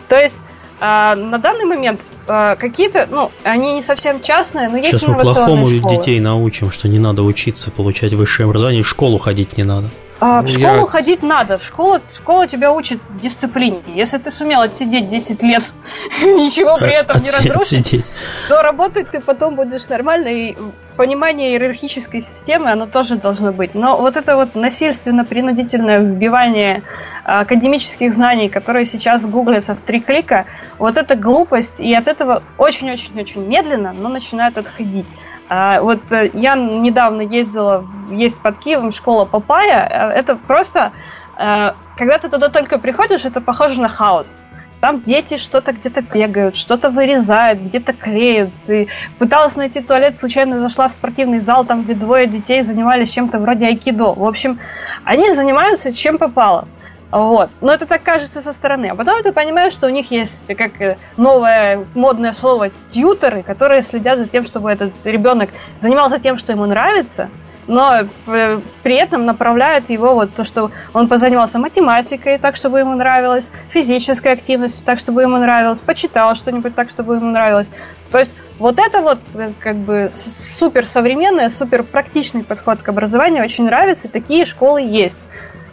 [SPEAKER 4] То есть а, на данный момент а, какие-то, ну, они не совсем частные, но есть
[SPEAKER 1] Сейчас мы плохому школы. детей научим, что не надо учиться, получать высшее образование, в школу ходить не надо.
[SPEAKER 4] А, в ну, школу я... ходить надо. В школу, школа тебя учит дисциплине. Если ты сумел отсидеть 10 лет, ничего при этом не разрушить, то работать ты потом будешь нормально. И понимание иерархической системы, оно тоже должно быть. Но вот это вот насильственно-принудительное вбивание а, академических знаний, которые сейчас гуглятся в три клика, вот это глупость, и от этого очень-очень-очень медленно, но начинают отходить. А, вот э, я недавно ездила, есть под Киевом школа Папая. Э, это просто, э, когда ты туда только приходишь, это похоже на хаос. Там дети что-то где-то бегают, что-то вырезают, где-то клеют. И пыталась найти туалет, случайно зашла в спортивный зал, там, где двое детей занимались чем-то вроде айкидо. В общем, они занимаются чем попало. Вот. Но это так кажется со стороны. А потом ты понимаешь, что у них есть как э, новое модное слово тьютеры, которые следят за тем, чтобы этот ребенок занимался тем, что ему нравится, но э, при этом направляют его вот то, что он позанимался математикой так, чтобы ему нравилось, физической активностью так, чтобы ему нравилось, почитал что-нибудь так, чтобы ему нравилось. То есть вот это вот э, как бы супер современный, супер практичный подход к образованию очень нравится, и такие школы есть.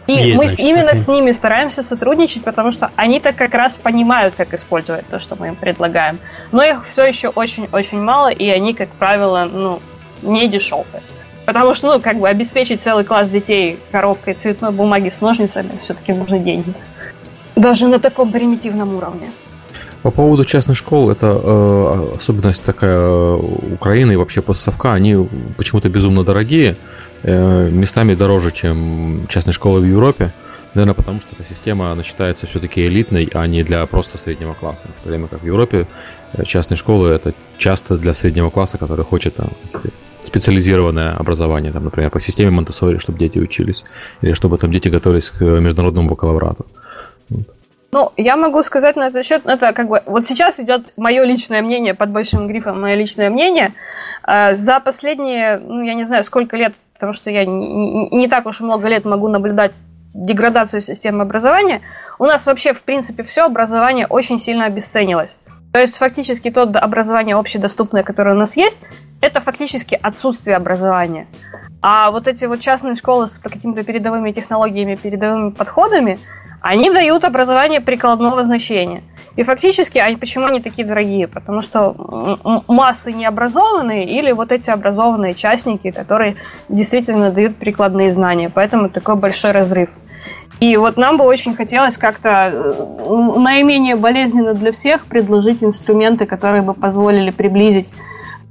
[SPEAKER 4] И Есть, мы значит, именно с ними стараемся сотрудничать, потому что они-то как раз понимают, как использовать то, что мы им предлагаем. Но их все еще очень-очень мало, и они, как правило, ну, не дешевые. Потому что, ну, как бы обеспечить целый класс детей коробкой цветной бумаги с ножницами все-таки нужны деньги. Даже на таком примитивном уровне.
[SPEAKER 2] По поводу частных школ, это э, особенность такая э, Украины и вообще постсовка, они почему-то безумно дорогие. Э, местами дороже, чем частные школы в Европе. Наверное, потому что эта система, она считается все-таки элитной, а не для просто среднего класса. В то время как в Европе э, частные школы это часто для среднего класса, который хочет там, специализированное образование, там, например, по системе Монтессори, чтобы дети учились, или чтобы там дети готовились к международному бакалаврату.
[SPEAKER 4] Ну, я могу сказать на этот счет, это как бы, вот сейчас идет мое личное мнение, под большим грифом мое личное мнение. Э, за последние, ну, я не знаю, сколько лет потому что я не, не так уж много лет могу наблюдать деградацию системы образования, у нас вообще, в принципе, все образование очень сильно обесценилось. То есть фактически то образование общедоступное, которое у нас есть, это фактически отсутствие образования. А вот эти вот частные школы с какими-то передовыми технологиями, передовыми подходами, они дают образование прикладного значения. И фактически, они, почему они такие дорогие? Потому что массы необразованные или вот эти образованные частники, которые действительно дают прикладные знания. Поэтому такой большой разрыв. И вот нам бы очень хотелось как-то э, наименее болезненно для всех предложить инструменты, которые бы позволили приблизить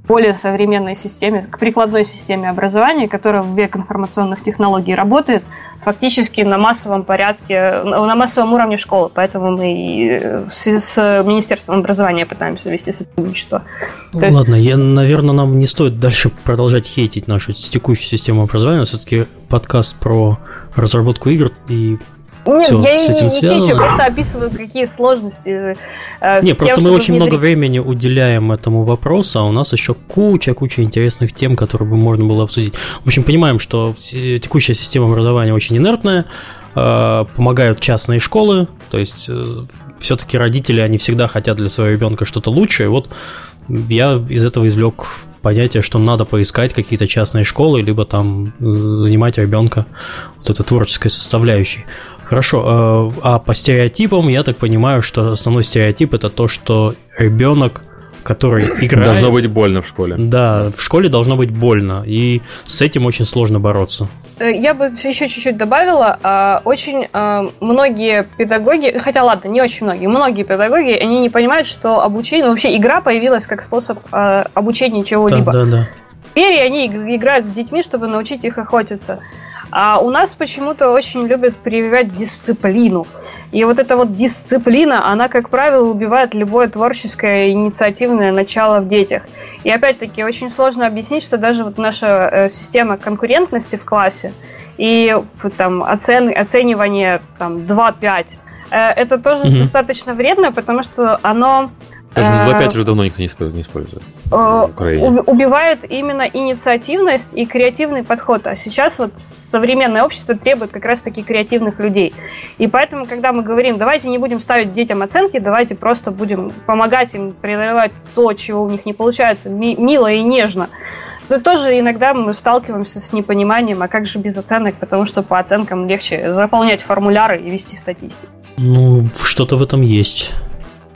[SPEAKER 4] более современной системе, к прикладной системе образования, которая в век информационных технологий работает фактически на массовом порядке, на массовом уровне школы. Поэтому мы и э, с Министерством образования пытаемся вести сотрудничество.
[SPEAKER 1] Ну, есть... Ладно, я, наверное, нам не стоит дальше продолжать хейтить нашу текущую систему образования. Все-таки подкаст про разработку игр и
[SPEAKER 4] нет, Все, я с этим не, связано. хищу, просто описываю, какие сложности.
[SPEAKER 1] Э, не, просто тем, мы очень внедрить... много времени уделяем этому вопросу, а у нас еще куча-куча интересных тем, которые бы можно было обсудить. В общем, понимаем, что текущая система образования очень инертная, э, помогают частные школы, то есть э, все-таки родители, они всегда хотят для своего ребенка что-то лучшее. Вот я из этого извлек понятие, что надо поискать какие-то частные школы, либо там занимать ребенка вот этой творческой составляющей. Хорошо, а, а по стереотипам я так понимаю, что основной стереотип это то, что ребенок который играет...
[SPEAKER 2] Должно быть больно в школе.
[SPEAKER 1] Да, в школе должно быть больно, и с этим очень сложно бороться.
[SPEAKER 4] Э, я бы еще чуть-чуть добавила, а, очень а, многие педагоги, хотя ладно, не очень многие, многие педагоги, они не понимают, что обучение, вообще игра появилась как способ обучения чего-либо. Да, да, да. Теперь они играют с детьми, чтобы научить их охотиться. А у нас почему-то очень любят прививать дисциплину. И вот эта вот дисциплина, она, как правило, убивает любое творческое инициативное начало в детях. И опять-таки очень сложно объяснить, что даже вот наша э, система конкурентности в классе и там оцен, оценивание там 2-5, э, это тоже угу. достаточно вредно, потому что оно
[SPEAKER 2] даже 2.5 уже давно никто не использует.
[SPEAKER 4] Э, убивает именно инициативность и креативный подход. А сейчас вот современное общество требует как раз-таки креативных людей. И поэтому, когда мы говорим, давайте не будем ставить детям оценки, давайте просто будем помогать им преодолевать то, чего у них не получается, мило и нежно, что тоже иногда мы сталкиваемся с непониманием, а как же без оценок, потому что по оценкам легче заполнять формуляры и вести статистику.
[SPEAKER 1] Ну, что-то в этом есть.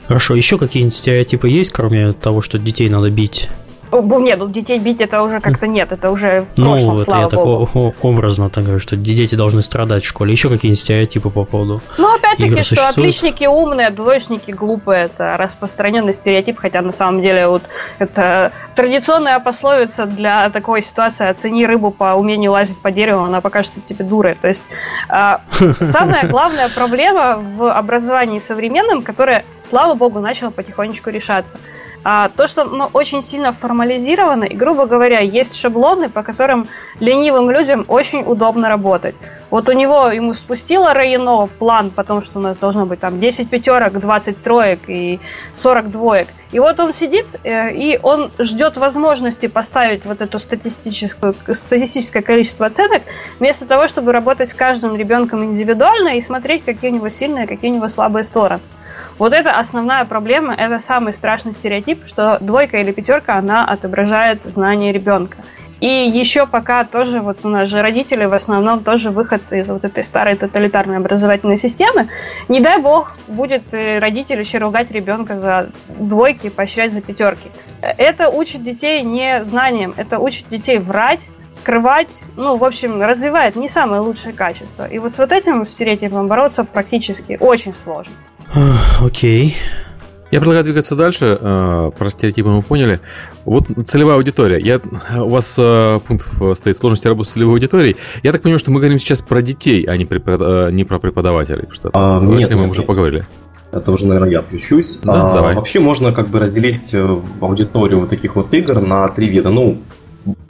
[SPEAKER 1] Хорошо, еще какие-нибудь стереотипы есть, кроме того, что детей надо бить?
[SPEAKER 4] Нет, ну детей бить это уже как-то нет, это уже в прошлом,
[SPEAKER 1] Ну, это
[SPEAKER 4] слава
[SPEAKER 1] я так
[SPEAKER 4] богу.
[SPEAKER 1] о- образно так говорю, что дети должны страдать в школе. Еще какие-нибудь стереотипы по поводу?
[SPEAKER 4] Ну, опять-таки, что
[SPEAKER 1] существуют?
[SPEAKER 4] отличники умные, двоечники глупые, это распространенный стереотип, хотя на самом деле вот это традиционная пословица для такой ситуации «оцени рыбу по умению лазить по дереву, она покажется тебе дурой». То есть а, самая главная проблема в образовании современном, которая, слава богу, начала потихонечку решаться, а, то, что оно очень сильно формализировано, и, грубо говоря, есть шаблоны, по которым ленивым людям очень удобно работать. Вот у него, ему спустила Райно план, потому что у нас должно быть там 10 пятерок, 20 троек и 40 двоек. И вот он сидит, э, и он ждет возможности поставить вот это статистическое количество оценок, вместо того, чтобы работать с каждым ребенком индивидуально и смотреть, какие у него сильные, какие у него слабые стороны. Вот это основная проблема, это самый страшный стереотип, что двойка или пятерка, она отображает знание ребенка. И еще пока тоже, вот у нас же родители в основном тоже выходцы из вот этой старой тоталитарной образовательной системы. Не дай бог будет э, родитель еще ругать ребенка за двойки, поощрять за пятерки. Это учит детей не знаниям, это учит детей врать, скрывать, ну, в общем, развивает не самые лучшие качества. И вот с вот этим стереотипом бороться практически очень сложно.
[SPEAKER 1] Окей.
[SPEAKER 2] Я предлагаю двигаться дальше. Э, Про стереотипы мы поняли. Вот целевая аудитория. Я, у вас э, пункт стоит сложности работы с целевой аудиторией. Я так понимаю, что мы говорим сейчас про детей, а не, препод- э, не про преподавателей. потому Что
[SPEAKER 3] А,
[SPEAKER 2] про
[SPEAKER 3] нет,
[SPEAKER 2] мы
[SPEAKER 3] нет,
[SPEAKER 2] уже
[SPEAKER 3] нет.
[SPEAKER 2] поговорили.
[SPEAKER 3] Это уже, наверное, я включусь.
[SPEAKER 2] Да,
[SPEAKER 3] А,
[SPEAKER 2] давай.
[SPEAKER 3] Вообще можно как бы разделить аудиторию вот таких вот игр на три вида. Ну,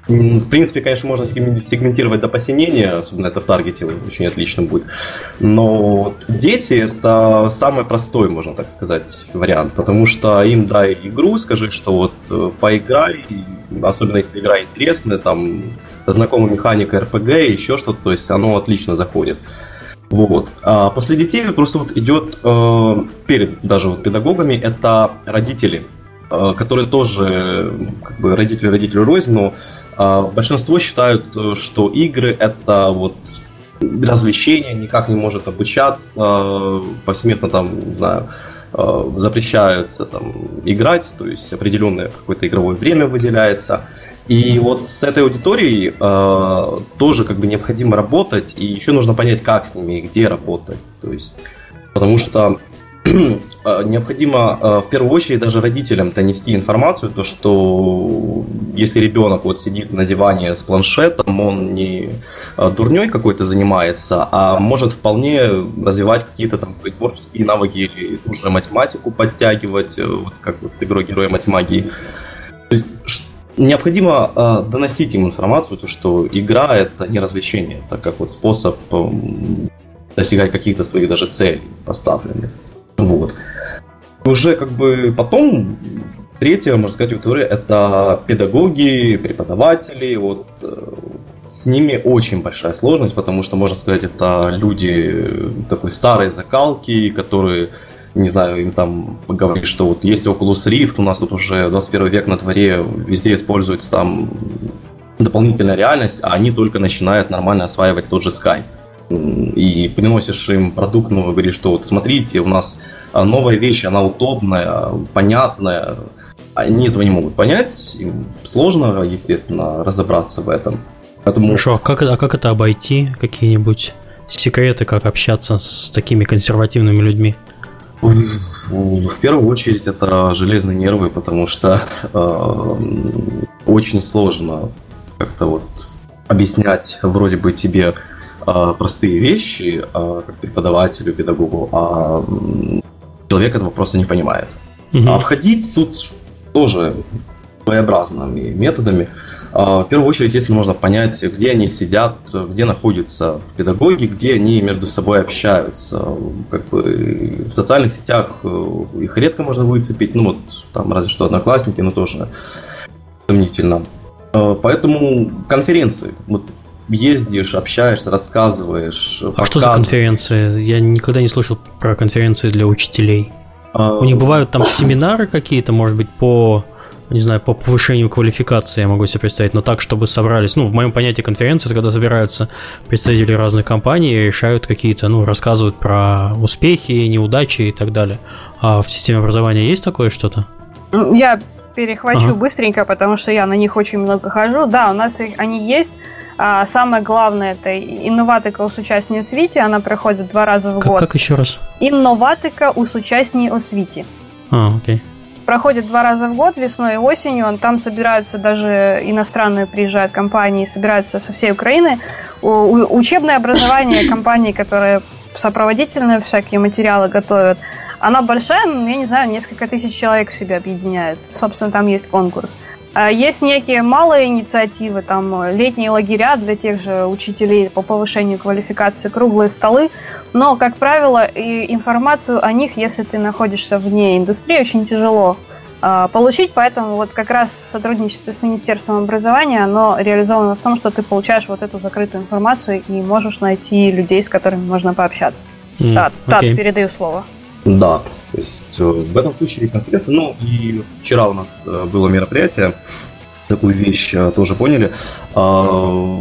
[SPEAKER 3] в принципе, конечно, можно сегмен- сегментировать до посинения, особенно это в таргете очень отлично будет. Но дети это самый простой, можно так сказать, вариант, потому что им дай игру, скажи, что вот э, поиграй, особенно если игра интересная, там знакомая механика РПГ, еще что-то, то есть оно отлично заходит. Вот. А после детей просто вот идет э, перед даже вот педагогами это родители, э, которые тоже как бы родители родители рознь, но большинство считают, э, что игры это вот развлечение, никак не может обучаться, повсеместно там, не знаю, э, запрещаются там играть, то есть определенное какое-то игровое время выделяется. И вот с этой аудиторией э, тоже как бы необходимо работать, и еще нужно понять, как с ними и где работать. То есть, потому что необходимо э, в первую очередь даже родителям донести информацию, то что если ребенок вот сидит на диване с планшетом, он не э, дурней какой-то занимается, а может вполне развивать какие-то там свои творческие навыки или ту же математику подтягивать, э, вот как вот с игрой Героя Матемагии. То есть необходимо доносить им информацию, то что игра это не развлечение, это как вот способ достигать каких-то своих даже целей поставленных. Вот. Уже как бы потом третья, можно сказать, аудитория это педагоги, преподаватели. Вот э, с ними очень большая сложность, потому что, можно сказать, это люди такой старой закалки, которые не знаю, им там говорили, что вот есть Oculus Rift, у нас тут уже 21 век на дворе, везде используется там дополнительная реальность, а они только начинают нормально осваивать тот же Skype. И приносишь им продукт, ну, говоришь, что вот смотрите, у нас новая вещь, она удобная, понятная. Они этого не могут понять, им сложно, естественно, разобраться в этом. Поэтому
[SPEAKER 1] Хорошо, а как, это- а как это обойти? Какие-нибудь секреты, как общаться с такими консервативными людьми?
[SPEAKER 3] В первую очередь это железные нервы, потому что э, очень сложно как-то вот объяснять вроде бы тебе э, простые вещи, э, как преподавателю, педагогу, а человек этого просто не понимает.
[SPEAKER 1] Мгм.
[SPEAKER 3] А обходить тут тоже своеобразными методами. А, В первую очередь, если можно понять, где они сидят, где находятся педагоги, где они между собой общаются. Как бы в социальных сетях э, их редко можно выцепить, ну вот там разве что одноклассники, но тоже сомнительно. Э, Поэтому конференции. Вот ездишь, общаешься, рассказываешь.
[SPEAKER 1] А что за конференции? Я никогда не слышал про конференции для учителей.
[SPEAKER 3] А,
[SPEAKER 1] У них бывают там семинары какие-то, может быть, по не знаю, по повышению квалификации, я могу себе представить, но так, чтобы собрались, ну, в моем понятии конференции, когда собираются представители разных компаний и решают какие-то, ну, рассказывают про успехи, неудачи и так далее. А в системе образования есть такое что-то?
[SPEAKER 4] Я перехвачу ага. быстренько, потому что я на них очень много хожу. Да, у нас их, они есть. А самое главное это инноватика у сучасні освіті. Она проходит два раза в
[SPEAKER 1] как,
[SPEAKER 4] год.
[SPEAKER 1] Как еще раз?
[SPEAKER 4] Инноватика у сучасні освіті.
[SPEAKER 1] А, окей.
[SPEAKER 4] Проходит два раза в год, весной и осенью. Он, там собираются даже иностранные приезжают компании, собираются со всей Украины. У, учебное образование компании, которые сопроводительные всякие материалы готовят, она большая, я не знаю, несколько тысяч человек в себе объединяет. Собственно, там есть конкурс. А есть некие малые инициативы, там летние лагеря для тех же учителей по повышению квалификации, круглые столы, но, как правило, и информацию о них, если ты находишься вне индустрии, очень тяжело а, получить, поэтому вот как раз сотрудничество с Министерством образования, оно реализовано в том, что ты получаешь вот эту закрытую информацию и можешь найти людей, с которыми можно пообщаться. Mm, да, okay. передаю слово.
[SPEAKER 3] Да, то есть э, в этом случае конференция, ну и вчера у нас э, было мероприятие, такую вещь э, тоже поняли, а,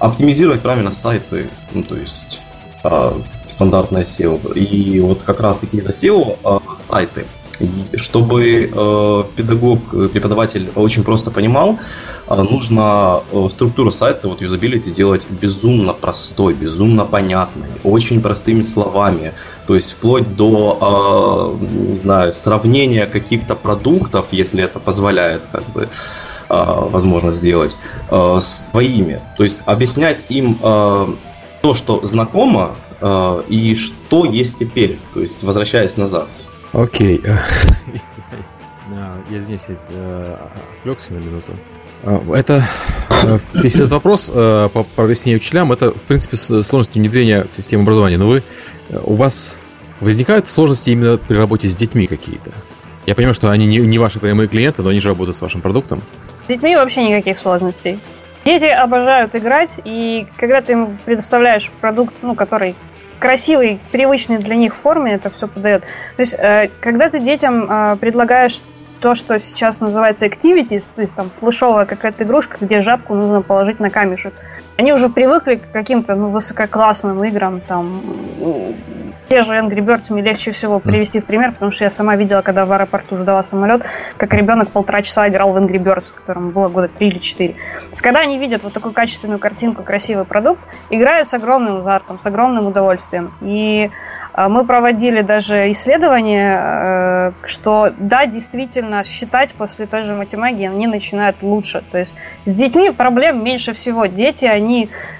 [SPEAKER 3] оптимизировать правильно сайты, ну то есть а, стандартное SEO. И вот как раз таки за SEO а, сайты – чтобы э, педагог, преподаватель очень просто понимал, э, нужно э, структуру сайта, вот юзабилити делать безумно простой, безумно понятной, очень простыми словами. То есть вплоть до, не знаю, сравнения каких-то продуктов, если это позволяет как бы возможно сделать, своими. То есть объяснять им то, что знакомо, и что есть теперь, то есть возвращаясь назад.
[SPEAKER 2] Окей. Я здесь э, отвлекся на минуту. А, это, э, если этот вопрос э, по объяснению учителям, это, в принципе, сложности внедрения в систему образования. Но вы, у вас возникают сложности именно при работе с детьми какие-то? Я понимаю, что они не, не ваши прямые клиенты, но они же работают с вашим продуктом.
[SPEAKER 4] С детьми вообще никаких сложностей. Дети обожают играть, и когда ты им предоставляешь продукт, ну, который красивой, привычной для них форме это все подает. То есть, э, когда ты детям э, предлагаешь то, что сейчас называется activities, то есть там флешовая какая-то игрушка, где жабку нужно положить на камешек, они уже привыкли к каким-то ну, высококлассным играм, там, те же Angry Birds мне легче всего привести в пример, потому что я сама видела, когда в аэропорту ждала самолет, как ребенок полтора часа играл в Angry Birds, которому было года три или четыре. То есть, когда они видят вот такую качественную картинку, красивый продукт, играют с огромным азартом, с огромным удовольствием. И а, мы проводили даже исследование, э, что да, действительно, считать после той же математики они начинают лучше. То есть с детьми проблем меньше всего. Дети, они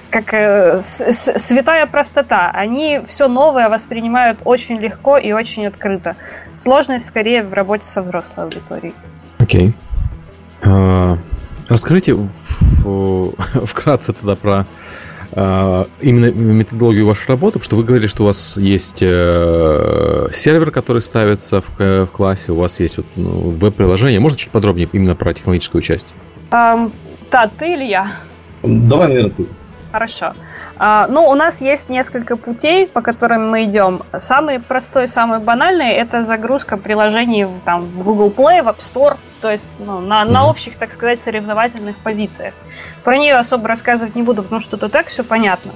[SPEAKER 4] как э, святая простота. Они все новое воспринимают очень легко и очень открыто. Сложность скорее в работе со взрослой аудиторией.
[SPEAKER 2] Окей. Okay. Uh, расскажите вкратце тогда про а, именно методологию вашей работы, потому что вы говорили, что у вас есть э, сервер, который ставится в, в классе, у вас есть вот, ну, веб-приложение. Можно чуть подробнее именно про технологическую часть?
[SPEAKER 4] Um, да, ты или я?
[SPEAKER 3] Давай, наверное, ты.
[SPEAKER 4] Хорошо. А, ну, у нас есть несколько путей, по которым мы идем. Самый простой, самый банальный – это загрузка приложений в, там, в Google Play, в App Store, то есть ну, на, на общих, так сказать, соревновательных позициях. Про нее особо рассказывать не буду, потому что тут так все понятно.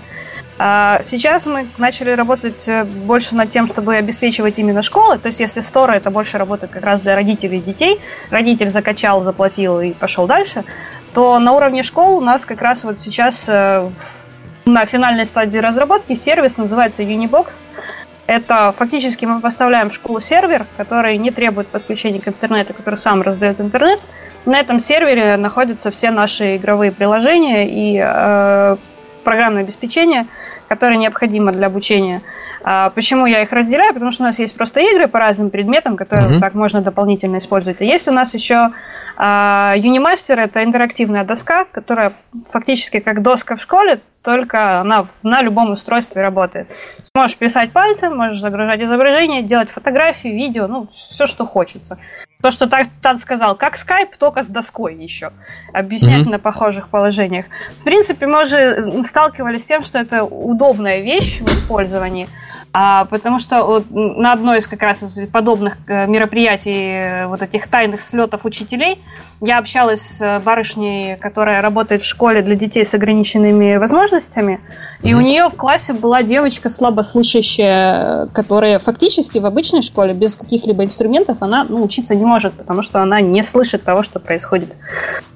[SPEAKER 4] А, сейчас мы начали работать э, больше над тем, чтобы обеспечивать именно школы. То есть, если Store это больше работает как раз для родителей и детей, родитель закачал, заплатил и пошел дальше, то на уровне школ у нас как раз вот сейчас э, на финальной стадии разработки сервис называется Unibox. Это фактически мы поставляем в школу сервер, который не требует подключения к интернету, который сам раздает интернет. На этом сервере находятся все наши игровые приложения и э, программное обеспечение, которое необходимо для обучения. А почему я их разделяю? Потому что у нас есть просто игры по разным предметам, которые mm-hmm. так можно дополнительно использовать. А есть у нас еще а, Unimaster это интерактивная доска, которая фактически как доска в школе, только она на любом устройстве работает. Можешь писать пальцем, можешь загружать изображение, делать фотографии, видео, ну, все, что хочется. То, что Тан сказал, как Skype, только с доской еще. Объяснять mm-hmm. на похожих положениях. В принципе, мы уже сталкивались с тем, что это удобная вещь в использовании. А, потому что вот, на одной из как раз подобных э, мероприятий, э, вот этих тайных слетов учителей, я общалась с барышней, которая работает в школе для детей с ограниченными возможностями, и у нее в классе была девочка слабослышащая, которая фактически в обычной школе без каких-либо инструментов она ну, учиться не может, потому что она не слышит того, что происходит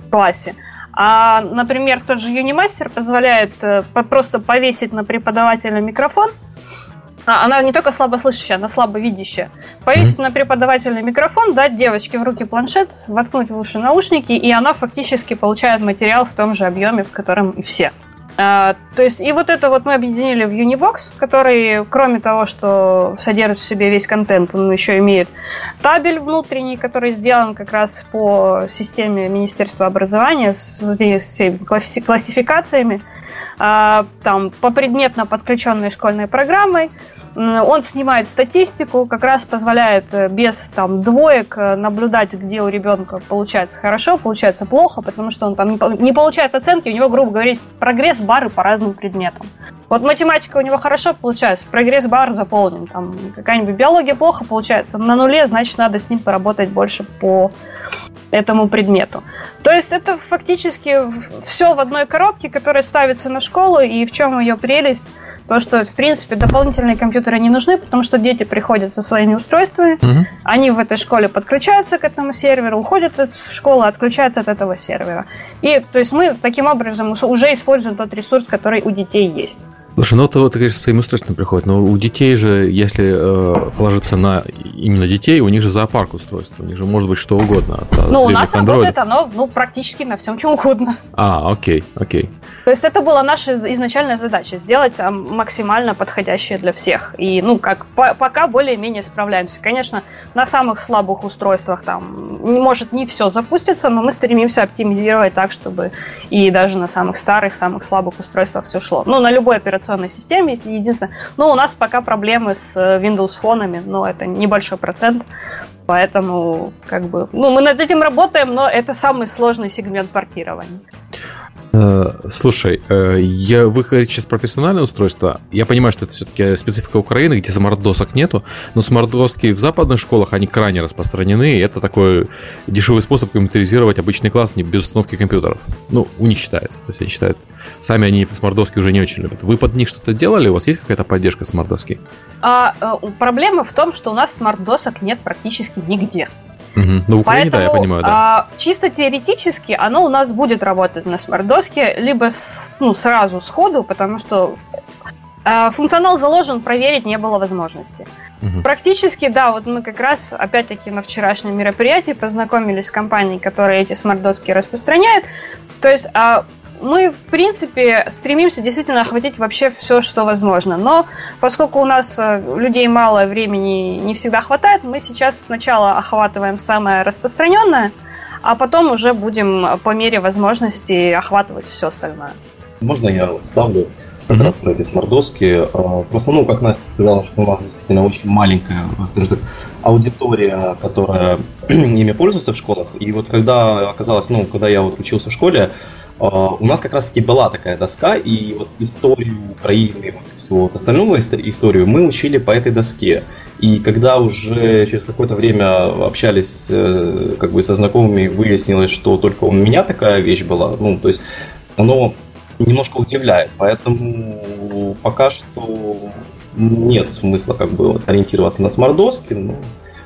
[SPEAKER 4] в классе. А, например, тот же Юнимастер позволяет э, просто повесить на преподавателя микрофон, она не только слабослышащая, она слабовидящая. Повесить mm-hmm. на преподавательный микрофон, дать девочке в руки планшет, воткнуть в уши наушники, и она фактически получает материал в том же объеме, в котором и все. А, то есть, и вот это вот мы объединили в Unibox, который, кроме того, что содержит в себе весь контент, он еще имеет табель внутренний, который сделан как раз по системе Министерства образования с всеми классификациями, а, там, попредметно подключенной школьной программой, он снимает статистику, как раз позволяет э, без там, двоек э, наблюдать, где у ребенка получается хорошо, получается плохо, потому что он там не получает оценки, у него, грубо говоря, есть прогресс-бары по разным предметам. Вот математика у него хорошо получается, прогресс-бар заполнен. Там какая-нибудь биология плохо получается, на нуле, значит, надо с ним поработать больше по этому предмету. То есть это фактически все в одной коробке, которая ставится на школу, и в чем ее прелесть – то, что, в принципе, дополнительные компьютеры не нужны, потому что дети приходят со своими устройствами, угу. они в этой школе подключаются к этому серверу, уходят из школы, отключаются от этого сервера. И, то есть, мы таким образом уже используем тот ресурс, который у детей есть.
[SPEAKER 2] Слушай, ну это вот, ты говоришь, своим устройством приходит, но у детей же, если э, ложиться на именно детей, у них же зоопарк устройства, у них же может быть что угодно.
[SPEAKER 4] От, ну, у нас Android. работает оно ну, практически на всем, чем угодно.
[SPEAKER 2] А, окей, окей.
[SPEAKER 4] То есть это была наша изначальная задача, сделать а, максимально подходящее для всех. И, ну, как по пока более-менее справляемся. Конечно, на самых слабых устройствах там, не может не все запуститься, но мы стремимся оптимизировать так, чтобы и даже на самых старых, самых слабых устройствах все шло. Ну, на любой операционной системе, если единственное. Ну, у нас пока проблемы с э, Windows фонами, но это небольшой процент. Поэтому, как бы, ну, мы над этим работаем, но это самый сложный сегмент портирования.
[SPEAKER 2] Э, слушай, э, я, вы говорите сейчас про персональное устройство. Я понимаю, что это все-таки специфика Украины, где смарт-досок нету, но смарт-доски в западных школах, они крайне распространены, и это такой дешевый способ компьютеризировать обычный класс не без установки компьютеров. Ну, у них считается. То есть они считают, сами они смарт-доски уже не очень любят. Вы под них что-то делали? У вас есть какая-то поддержка смарт-доски?
[SPEAKER 4] А, а, проблема в том, что у нас смарт-досок нет практически нигде.
[SPEAKER 2] Угу. Ну, в Украине, Поэтому, да, я понимаю, да.
[SPEAKER 4] А, чисто теоретически оно у нас будет работать на смарт-доске либо с, ну, сразу сходу, потому что а, функционал заложен, проверить не было возможности. Угу. Практически, да, вот мы как раз, опять-таки, на вчерашнем мероприятии познакомились с компанией, которая эти смарт-доски распространяет. То есть а, мы, в принципе, стремимся действительно охватить вообще все, что возможно. Но поскольку у нас э, людей мало, времени не всегда хватает, мы сейчас сначала охватываем самое распространенное, а потом уже будем по мере возможности охватывать все остальное.
[SPEAKER 3] Можно я вставлю как раз про эти смордоски? А, просто, ну, как Настя сказала, что у нас действительно очень маленькая, скажем так, аудитория, которая ими пользуется в школах. И вот когда оказалось, ну, когда я вот учился в школе, у нас как раз таки была такая доска, и вот историю Украины, всю вот остальную историю мы учили по этой доске. И когда уже через какое-то время общались э, как бы со знакомыми, выяснилось, что только у меня такая вещь была, ну, то есть оно немножко удивляет. Поэтому пока что нет смысла как бы ориентироваться на смарт-доски. Ну,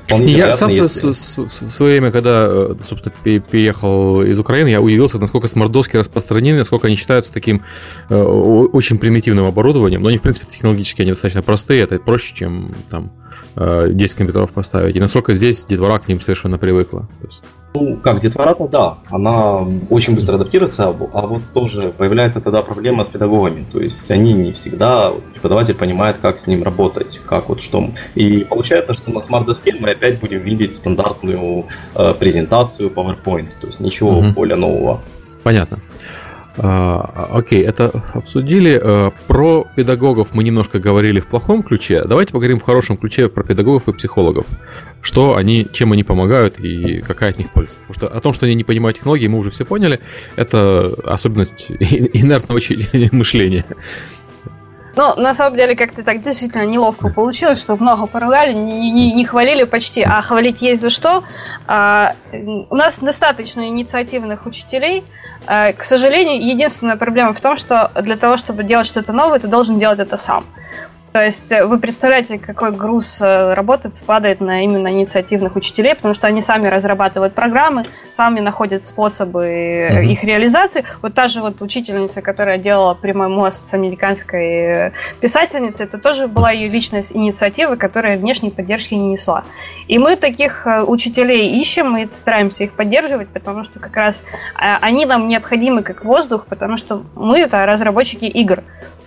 [SPEAKER 2] я сам если... в свое время, когда, э, собственно, переехал из Украины, я удивился, насколько смарт-доски распространены, насколько они считаются таким э, очень примитивным оборудованием. Но они, в принципе, технологически они достаточно простые, это проще, чем там 10 э, компьютеров поставить. И насколько здесь детвора к ним совершенно привыкла. То есть...
[SPEAKER 3] Ну, как, детвора-то да, она очень быстро адаптируется, а вот тоже появляется тогда проблема с педагогами. То есть они не всегда, преподаватель понимает, как с ним работать, как вот что. И получается, что на смарт-доске мы опять будем видеть стандартную э, презентацию PowerPoint, то есть ничего угу. более нового.
[SPEAKER 2] Понятно. А, окей, это обсудили. А, про педагогов мы немножко говорили в плохом ключе. Давайте поговорим в хорошем ключе про педагогов и психологов. Что они, чем они помогают и какая от них польза. Потому что о том, что они не понимают технологии, мы уже все поняли. Это особенность инертного мышления.
[SPEAKER 4] Ну, на самом деле, как-то так действительно неловко получилось, что много поругали, не, не, не хвалили почти, а хвалить есть за что. А, у нас достаточно инициативных учителей. А, к сожалению, единственная проблема в том, что для того, чтобы делать что-то новое, ты должен делать это сам. То есть э, вы представляете, какой груз э, работы падает на именно инициативных учителей, потому что они сами разрабатывают программы, сами находят способы mm-hmm. их реализации. Вот та же вот учительница, которая делала прямой мост с американской писательницей, это тоже была ее личная инициатива, которая внешней поддержки не несла. И мы таких учителей ищем, мы стараемся их поддерживать, потому что как раз они нам необходимы как воздух, потому что мы это разработчики игр.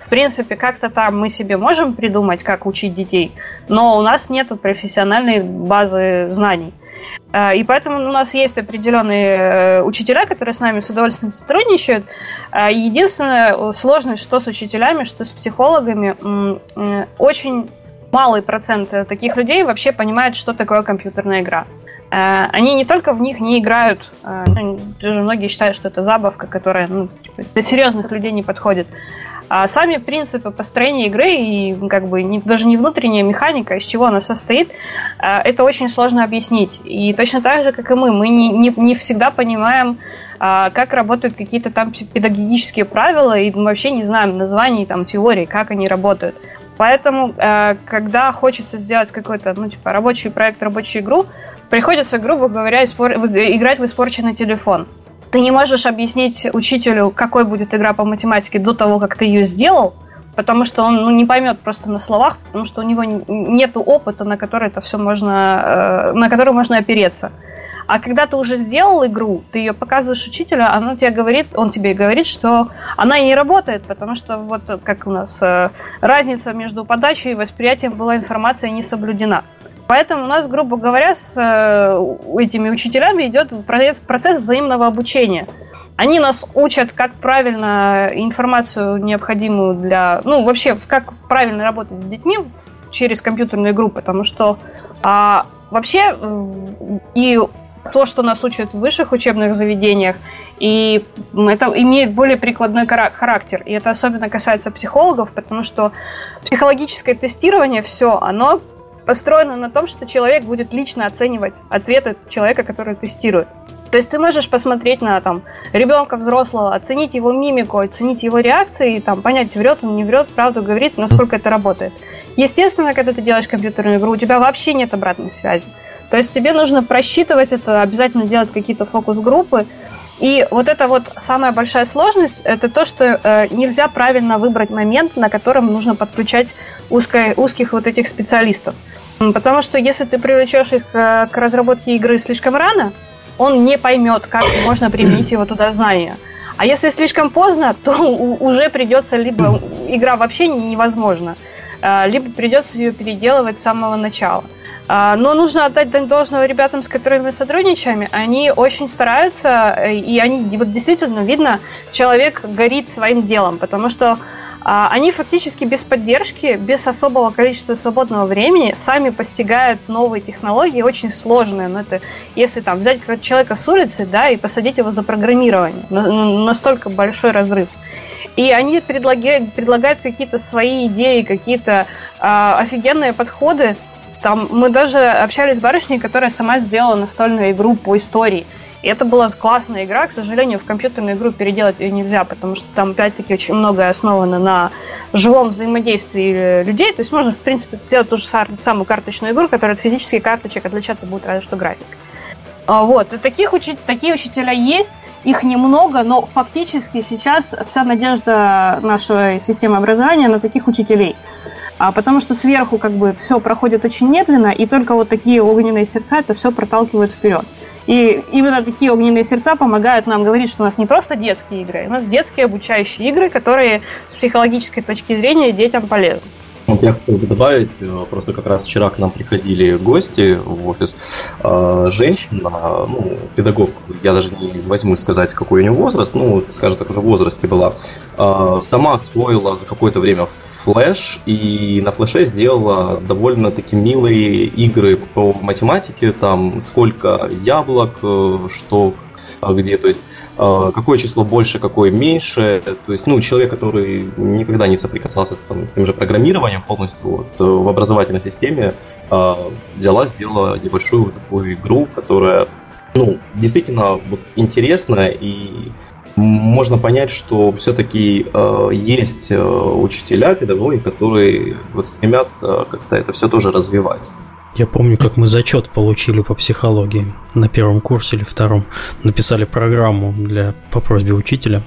[SPEAKER 4] В принципе, как-то там мы себе можем придумать, как учить детей, но у нас нет профессиональной базы знаний. Э, и поэтому у нас есть определенные э, учителя, которые с нами с удовольствием сотрудничают. Э, единственная сложность, что с учителями, что с психологами, очень малый процент таких людей вообще понимает, что такое компьютерная игра. Они не только в них не играют, даже многие считают, что это забавка, которая ну, типа, для серьезных людей не подходит. А сами принципы построения игры и как бы не, даже не внутренняя механика, из чего она состоит, а, это очень сложно объяснить. И точно так же, как и мы, мы не, не, не всегда понимаем, а, как работают какие-то там педагогические правила, и вообще не знаем названий там теорий, как они работают. Поэтому, а, когда хочется сделать какой-то, ну, типа, рабочий проект, рабочую игру, приходится, грубо говоря, играть в испорченный телефон. Ты не можешь объяснить учителю, какой будет игра по математике до того, как ты ее сделал, потому что он ну, не поймет просто на словах, потому что у него нет опыта, на который это все можно, э, на который можно опереться. А когда ты уже сделал игру, ты ее показываешь учителю, она тебе говорит, он тебе говорит, что она и не работает, потому что вот как у нас э, разница между подачей и восприятием была информация не соблюдена. Поэтому у нас, грубо говоря, с э, этими учителями идет процесс взаимного обучения. Они нас учат, как правильно информацию необходимую для... Ну, вообще, как правильно работать с детьми через компьютерную игру, потому что а, вообще и то, что нас учат в высших учебных заведениях, и это имеет более прикладной характер. И это особенно касается психологов, потому что психологическое тестирование, все, оно построена на том, что человек будет лично оценивать ответы человека, который тестирует. То есть ты можешь посмотреть на там, ребенка взрослого, оценить его мимику, оценить его реакции, и, там, понять, врет он, не врет, правду говорит, насколько это работает. Естественно, когда ты делаешь компьютерную игру, у тебя вообще нет обратной связи. То есть тебе нужно просчитывать это, обязательно делать какие-то фокус-группы. И вот это вот самая большая сложность, это то, что э, нельзя правильно выбрать момент, на котором нужно подключать узко, узких вот этих специалистов. Потому что если ты привлечешь их э, к разработке игры слишком рано, он не поймет, как можно применить его туда знания. А если слишком поздно, то уже придется либо игра вообще невозможна, э, либо придется ее переделывать с самого начала. Э, но нужно отдать должного ребятам, с которыми мы сотрудничаем. Они очень стараются, и они вот действительно видно, человек горит своим делом, потому что они фактически без поддержки, без особого количества свободного времени сами постигают новые технологии, очень сложные. Но это если там взять человека с улицы, да, и посадить его за программирование, настолько большой разрыв. И они предлагают, предлагают какие-то свои идеи, какие-то э, офигенные подходы. Там мы даже общались с барышней, которая сама сделала настольную игру по истории. И это была классная игра. К сожалению, в компьютерную игру переделать ее нельзя, потому что там, опять-таки, очень многое основано на живом взаимодействии людей. То есть можно, в принципе, сделать ту же самую карточную игру, которая от физических карточек отличаться будет разве что график. А, вот. И таких учи... такие учителя есть. Их немного, но фактически сейчас вся надежда нашей системы образования на таких учителей. А потому что сверху как бы все проходит очень медленно, и только вот такие огненные сердца это все проталкивают вперед. И именно такие огненные сердца помогают нам говорить, что у нас не просто детские игры, у нас детские обучающие игры, которые с психологической точки зрения детям полезны.
[SPEAKER 3] Вот я хотел бы добавить, э, просто как раз вчера к нам приходили гости в офис, э, женщина, ну, педагог, я даже не возьму сказать, какой у нее возраст, ну, скажем так, уже в возрасте была, э, сама освоила за какое-то время флеш, и на флеше сделала довольно-таки милые игры по математике, там сколько яблок, что где, то есть какое число больше, какое меньше, то есть, ну, человек, который никогда не соприкасался с, там, с тем же программированием полностью вот, в образовательной системе, взяла, сделала небольшую такую игру, которая, ну, действительно вот, интересная и можно понять, что все-таки э, есть э, учителя, педагоги, которые вот стремятся как-то это все тоже развивать.
[SPEAKER 1] Я помню, как мы зачет получили по психологии на первом курсе или втором. Написали программу для, по просьбе учителя.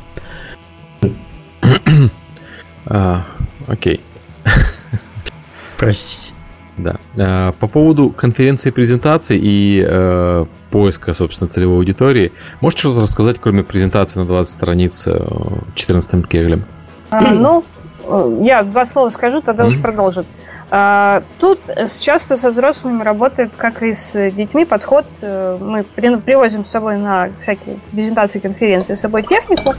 [SPEAKER 2] а, окей.
[SPEAKER 1] Простите.
[SPEAKER 2] Да. А, по поводу конференции презентаций и э, поиска, собственно, целевой аудитории, можете что-то рассказать, кроме презентации на 20 страниц 14 э, кеглем?
[SPEAKER 4] А, ну, э, я два слова скажу, тогда mm-hmm. уж продолжит. А, тут часто со взрослыми работает, как и с детьми, подход. Мы привозим с собой на всякие презентации, конференции с собой технику,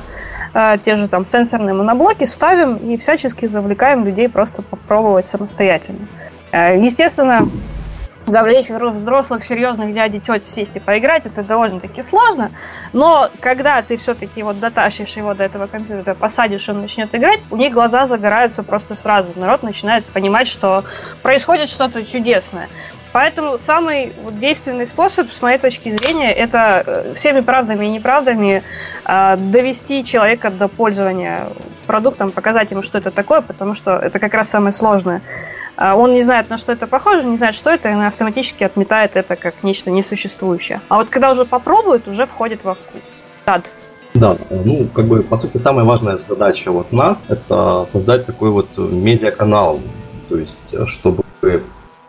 [SPEAKER 4] те же там сенсорные моноблоки, ставим и всячески завлекаем людей просто попробовать самостоятельно. Э, естественно, завлечь взрослых, серьезных дядей, теть сесть и поиграть, это довольно-таки сложно. Но когда ты все-таки вот дотащишь его до этого компьютера, посадишь, он начнет играть, у них глаза загораются просто сразу. Народ начинает понимать, что происходит что-то чудесное. Поэтому самый вот, действенный способ, с моей точки зрения, это э, всеми правдами и неправдами э, довести человека до пользования продуктом, показать ему, что это такое, потому что это как раз самое сложное. А он не знает, на что это похоже, не знает, что это, и он автоматически отметает это как нечто несуществующее. А вот когда уже попробует, уже входит во вкус. Тад.
[SPEAKER 3] Да, ну, как бы, по сути, самая важная задача вот нас – это создать такой вот медиаканал, то есть, чтобы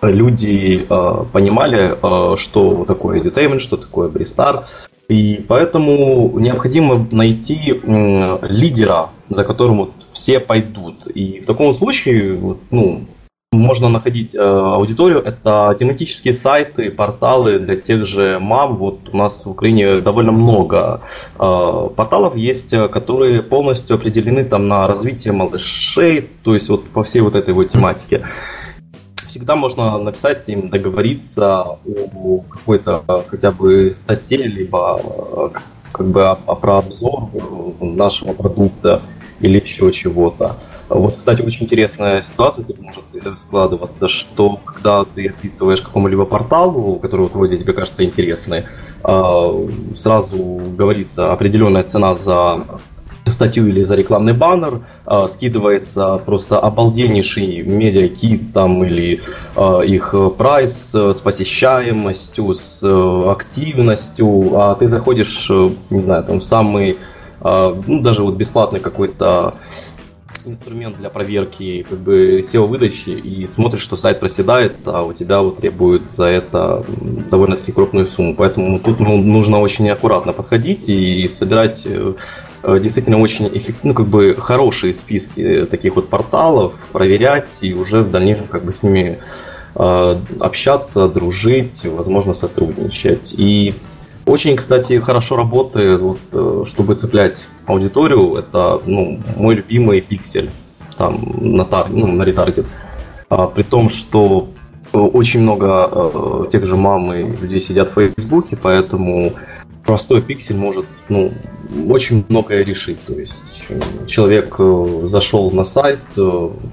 [SPEAKER 3] люди э, понимали, э, что такое edutainment, что такое Бристар, и поэтому необходимо найти э, лидера, за которым вот все пойдут. И в таком случае, ну, можно находить э, аудиторию. Это тематические сайты, порталы для тех же мам. Вот у нас в Украине довольно много э, порталов есть, которые полностью определены там на развитие малышей, то есть вот по всей вот этой вот тематике. Всегда можно написать им, договориться о какой-то хотя бы статье, либо э, как бы о про обзор нашего продукта или еще чего-то. Вот, кстати, очень интересная ситуация тут может складываться, что когда ты описываешь какому-либо порталу, который вот вроде тебе кажется интересный, а, сразу говорится определенная цена за статью или за рекламный баннер, э, скидывается просто обалденнейший медиакит там или э, их прайс с посещаемостью, с активностью, а ты заходишь, не знаю, там в самый, э, ну даже вот бесплатный какой-то инструмент для проверки как бы SEO-выдачи и смотришь, что сайт проседает, а у тебя вот требует за это довольно-таки крупную сумму. Поэтому тут ну, нужно очень аккуратно подходить и собирать э, э, действительно очень эффект, ну, как бы хорошие списки таких вот порталов, проверять и уже в дальнейшем как бы с ними э, общаться, дружить, возможно, сотрудничать. И очень, кстати, хорошо работает, вот, э, чтобы цеплять аудиторию. Это ну, мой любимый пиксель там, на, тар, ну, на ретаргет. А, при том, что э, очень много э, тех же мам и людей сидят в Фейсбуке, поэтому простой пиксель может ну, очень многое решить. То есть человек э, зашел на сайт,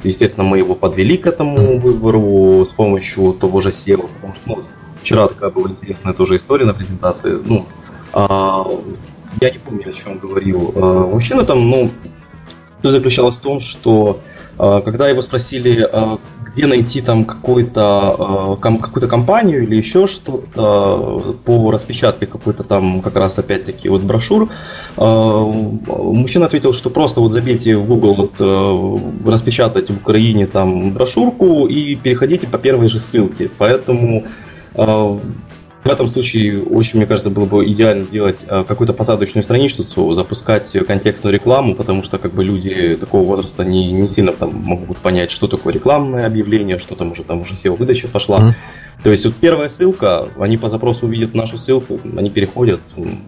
[SPEAKER 3] естественно, мы его подвели к этому выбору с помощью того же SEO, потому что ну, Вчера такая была интересная тоже история на презентации. Ну, а, я не помню, о чем говорил а, мужчина там, но суть заключалась в том, что а, когда его спросили, а, где найти там какую-то а, какую-то компанию или еще что-то по распечатке какой-то там как раз опять-таки вот брошюр, мужчина ответил, что просто вот забейте в Google вот распечатать в Украине там брошюрку и переходите по первой же ссылке. Поэтому а, в этом случае очень, мне кажется, было бы идеально делать а, какую-то посадочную страничку, запускать контекстную рекламу, потому что как бы люди такого возраста не, не сильно там могут понять, что такое рекламное объявление, что там уже там уже SEO-выдача пошла. Mm-hmm. То есть вот первая ссылка, они по запросу увидят нашу ссылку, они переходят,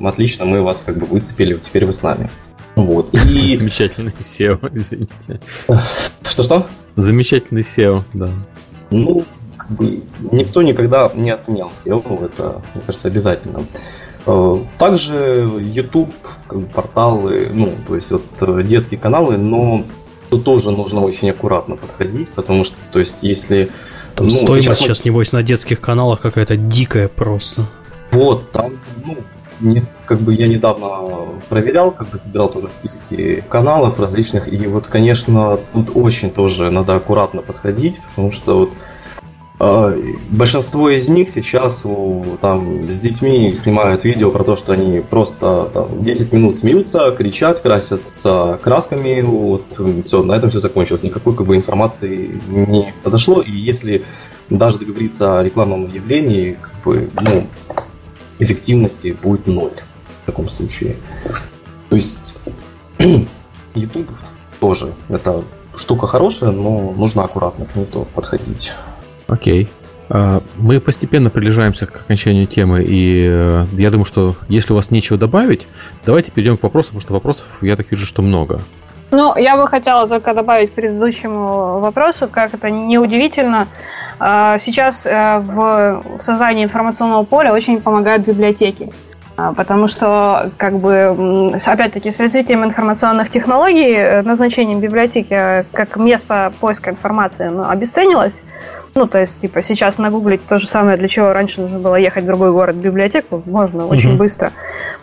[SPEAKER 3] отлично, мы вас как бы выцепили, теперь вы с нами.
[SPEAKER 2] Вот. И... Замечательный SEO, извините.
[SPEAKER 3] Что-что?
[SPEAKER 2] Замечательный SEO, да.
[SPEAKER 3] Ну, никто никогда не отменял SEO, это, мне кажется, обязательно. Также YouTube, порталы, ну, то есть вот детские каналы, но тут тоже нужно очень аккуратно подходить, потому что, то есть, если...
[SPEAKER 1] Там ну, стоимость сейчас, сейчас, небось, на детских каналах какая-то дикая просто.
[SPEAKER 3] Вот, там, ну, не, как бы я недавно проверял, как бы собирал тоже списки каналов различных, и вот, конечно, тут очень тоже надо аккуратно подходить, потому что вот э, большинство из них сейчас там с детьми снимают видео про то, что они просто там, 10 минут смеются, кричат, красятся красками, вот все, на этом все закончилось, никакой как бы информации не подошло, и если даже договориться о рекламном явлении, как бы, ну, эффективности будет ноль в таком случае. То есть YouTube тоже это штука хорошая, но нужно аккуратно к ней подходить.
[SPEAKER 2] Окей. А, мы постепенно приближаемся к окончанию темы, и э, я думаю, что если у вас нечего добавить, давайте перейдем к вопросам, потому что вопросов, я так вижу, что много.
[SPEAKER 4] Ну, я бы хотела только добавить к предыдущему вопросу, как это неудивительно, а, сейчас э, в создании информационного поля очень помогают библиотеки. А, потому что, как бы, опять-таки, с развитием информационных технологий э, назначением библиотеки как место поиска информации ну, обесценилось. Ну, то есть, типа, сейчас нагуглить то же самое, для чего раньше нужно было ехать в другой город в библиотеку, можно угу. очень быстро.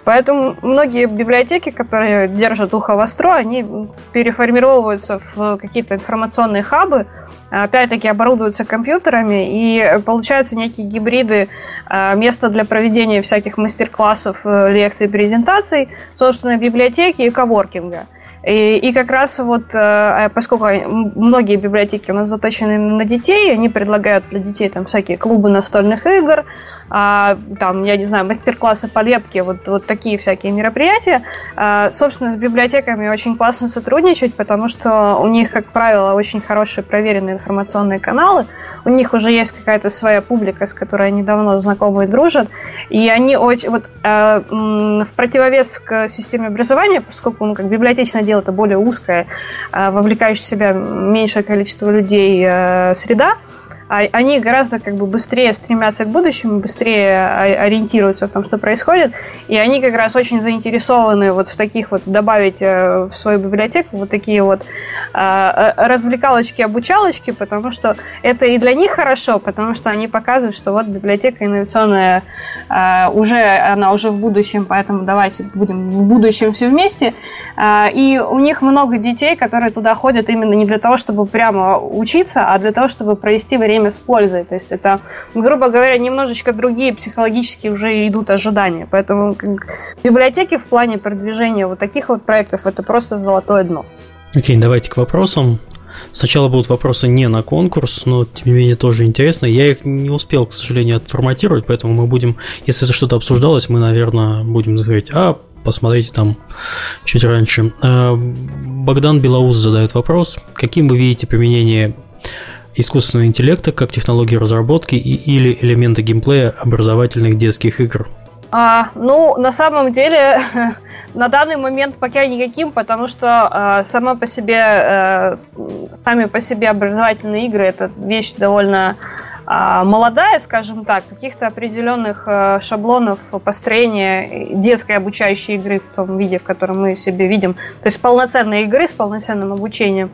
[SPEAKER 4] Поэтому многие библиотеки, которые держат ухо востро, они переформировываются в какие-то информационные хабы, опять-таки оборудуются компьютерами, и получаются некие гибриды а, места для проведения всяких мастер-классов, э, лекций, презентаций, собственно, библиотеки и коворкинга. И, и как раз вот, э, а поскольку многие библиотеки у нас заточены на детей, они предлагают для детей там всякие клубы настольных игр, а, там, я не знаю, мастер-классы по лепке, вот, вот такие всякие мероприятия. А, собственно, с библиотеками очень классно сотрудничать, потому что у них, как правило, очень хорошие проверенные информационные каналы, у них уже есть какая-то своя публика, с которой они давно знакомы и дружат, и они очень, вот э, в противовес к системе образования, поскольку ну, как библиотечное дело это более узкое, э, вовлекающее в себя меньшее количество людей э, среда, они гораздо как бы быстрее стремятся к будущему, быстрее ориентируются в том, что происходит, и они как раз очень заинтересованы вот в таких вот добавить э, в свою библиотеку вот такие вот а, э, развлекалочки, обучалочки, потому что это и для них хорошо, потому что они показывают, что вот библиотека инновационная а, уже, она уже в будущем, поэтому давайте будем в будущем все вместе. А, и у них много детей, которые туда ходят именно не для того, чтобы прямо учиться, а для того, чтобы провести время время с пользой. То есть это, грубо говоря, немножечко другие психологически уже идут ожидания. Поэтому библиотеки в плане продвижения вот таких вот проектов это просто золотое дно.
[SPEAKER 1] Окей, okay, давайте к вопросам. Сначала будут вопросы не на конкурс, но тем не менее тоже интересно. Я их не успел, к сожалению, отформатировать, поэтому мы будем, если это что-то обсуждалось, мы, наверное, будем говорить, а посмотрите там чуть раньше. А, Богдан Белоус задает вопрос. Каким вы видите применение искусственного интеллекта как технологии разработки и, или элементы геймплея образовательных детских игр?
[SPEAKER 4] А, ну, на самом деле, на данный момент пока никаким, потому что э, сама по себе, э, сами по себе образовательные игры это вещь довольно э, молодая, скажем так, каких-то определенных э, шаблонов построения детской обучающей игры в том виде, в котором мы себе видим, то есть полноценной игры с полноценным обучением.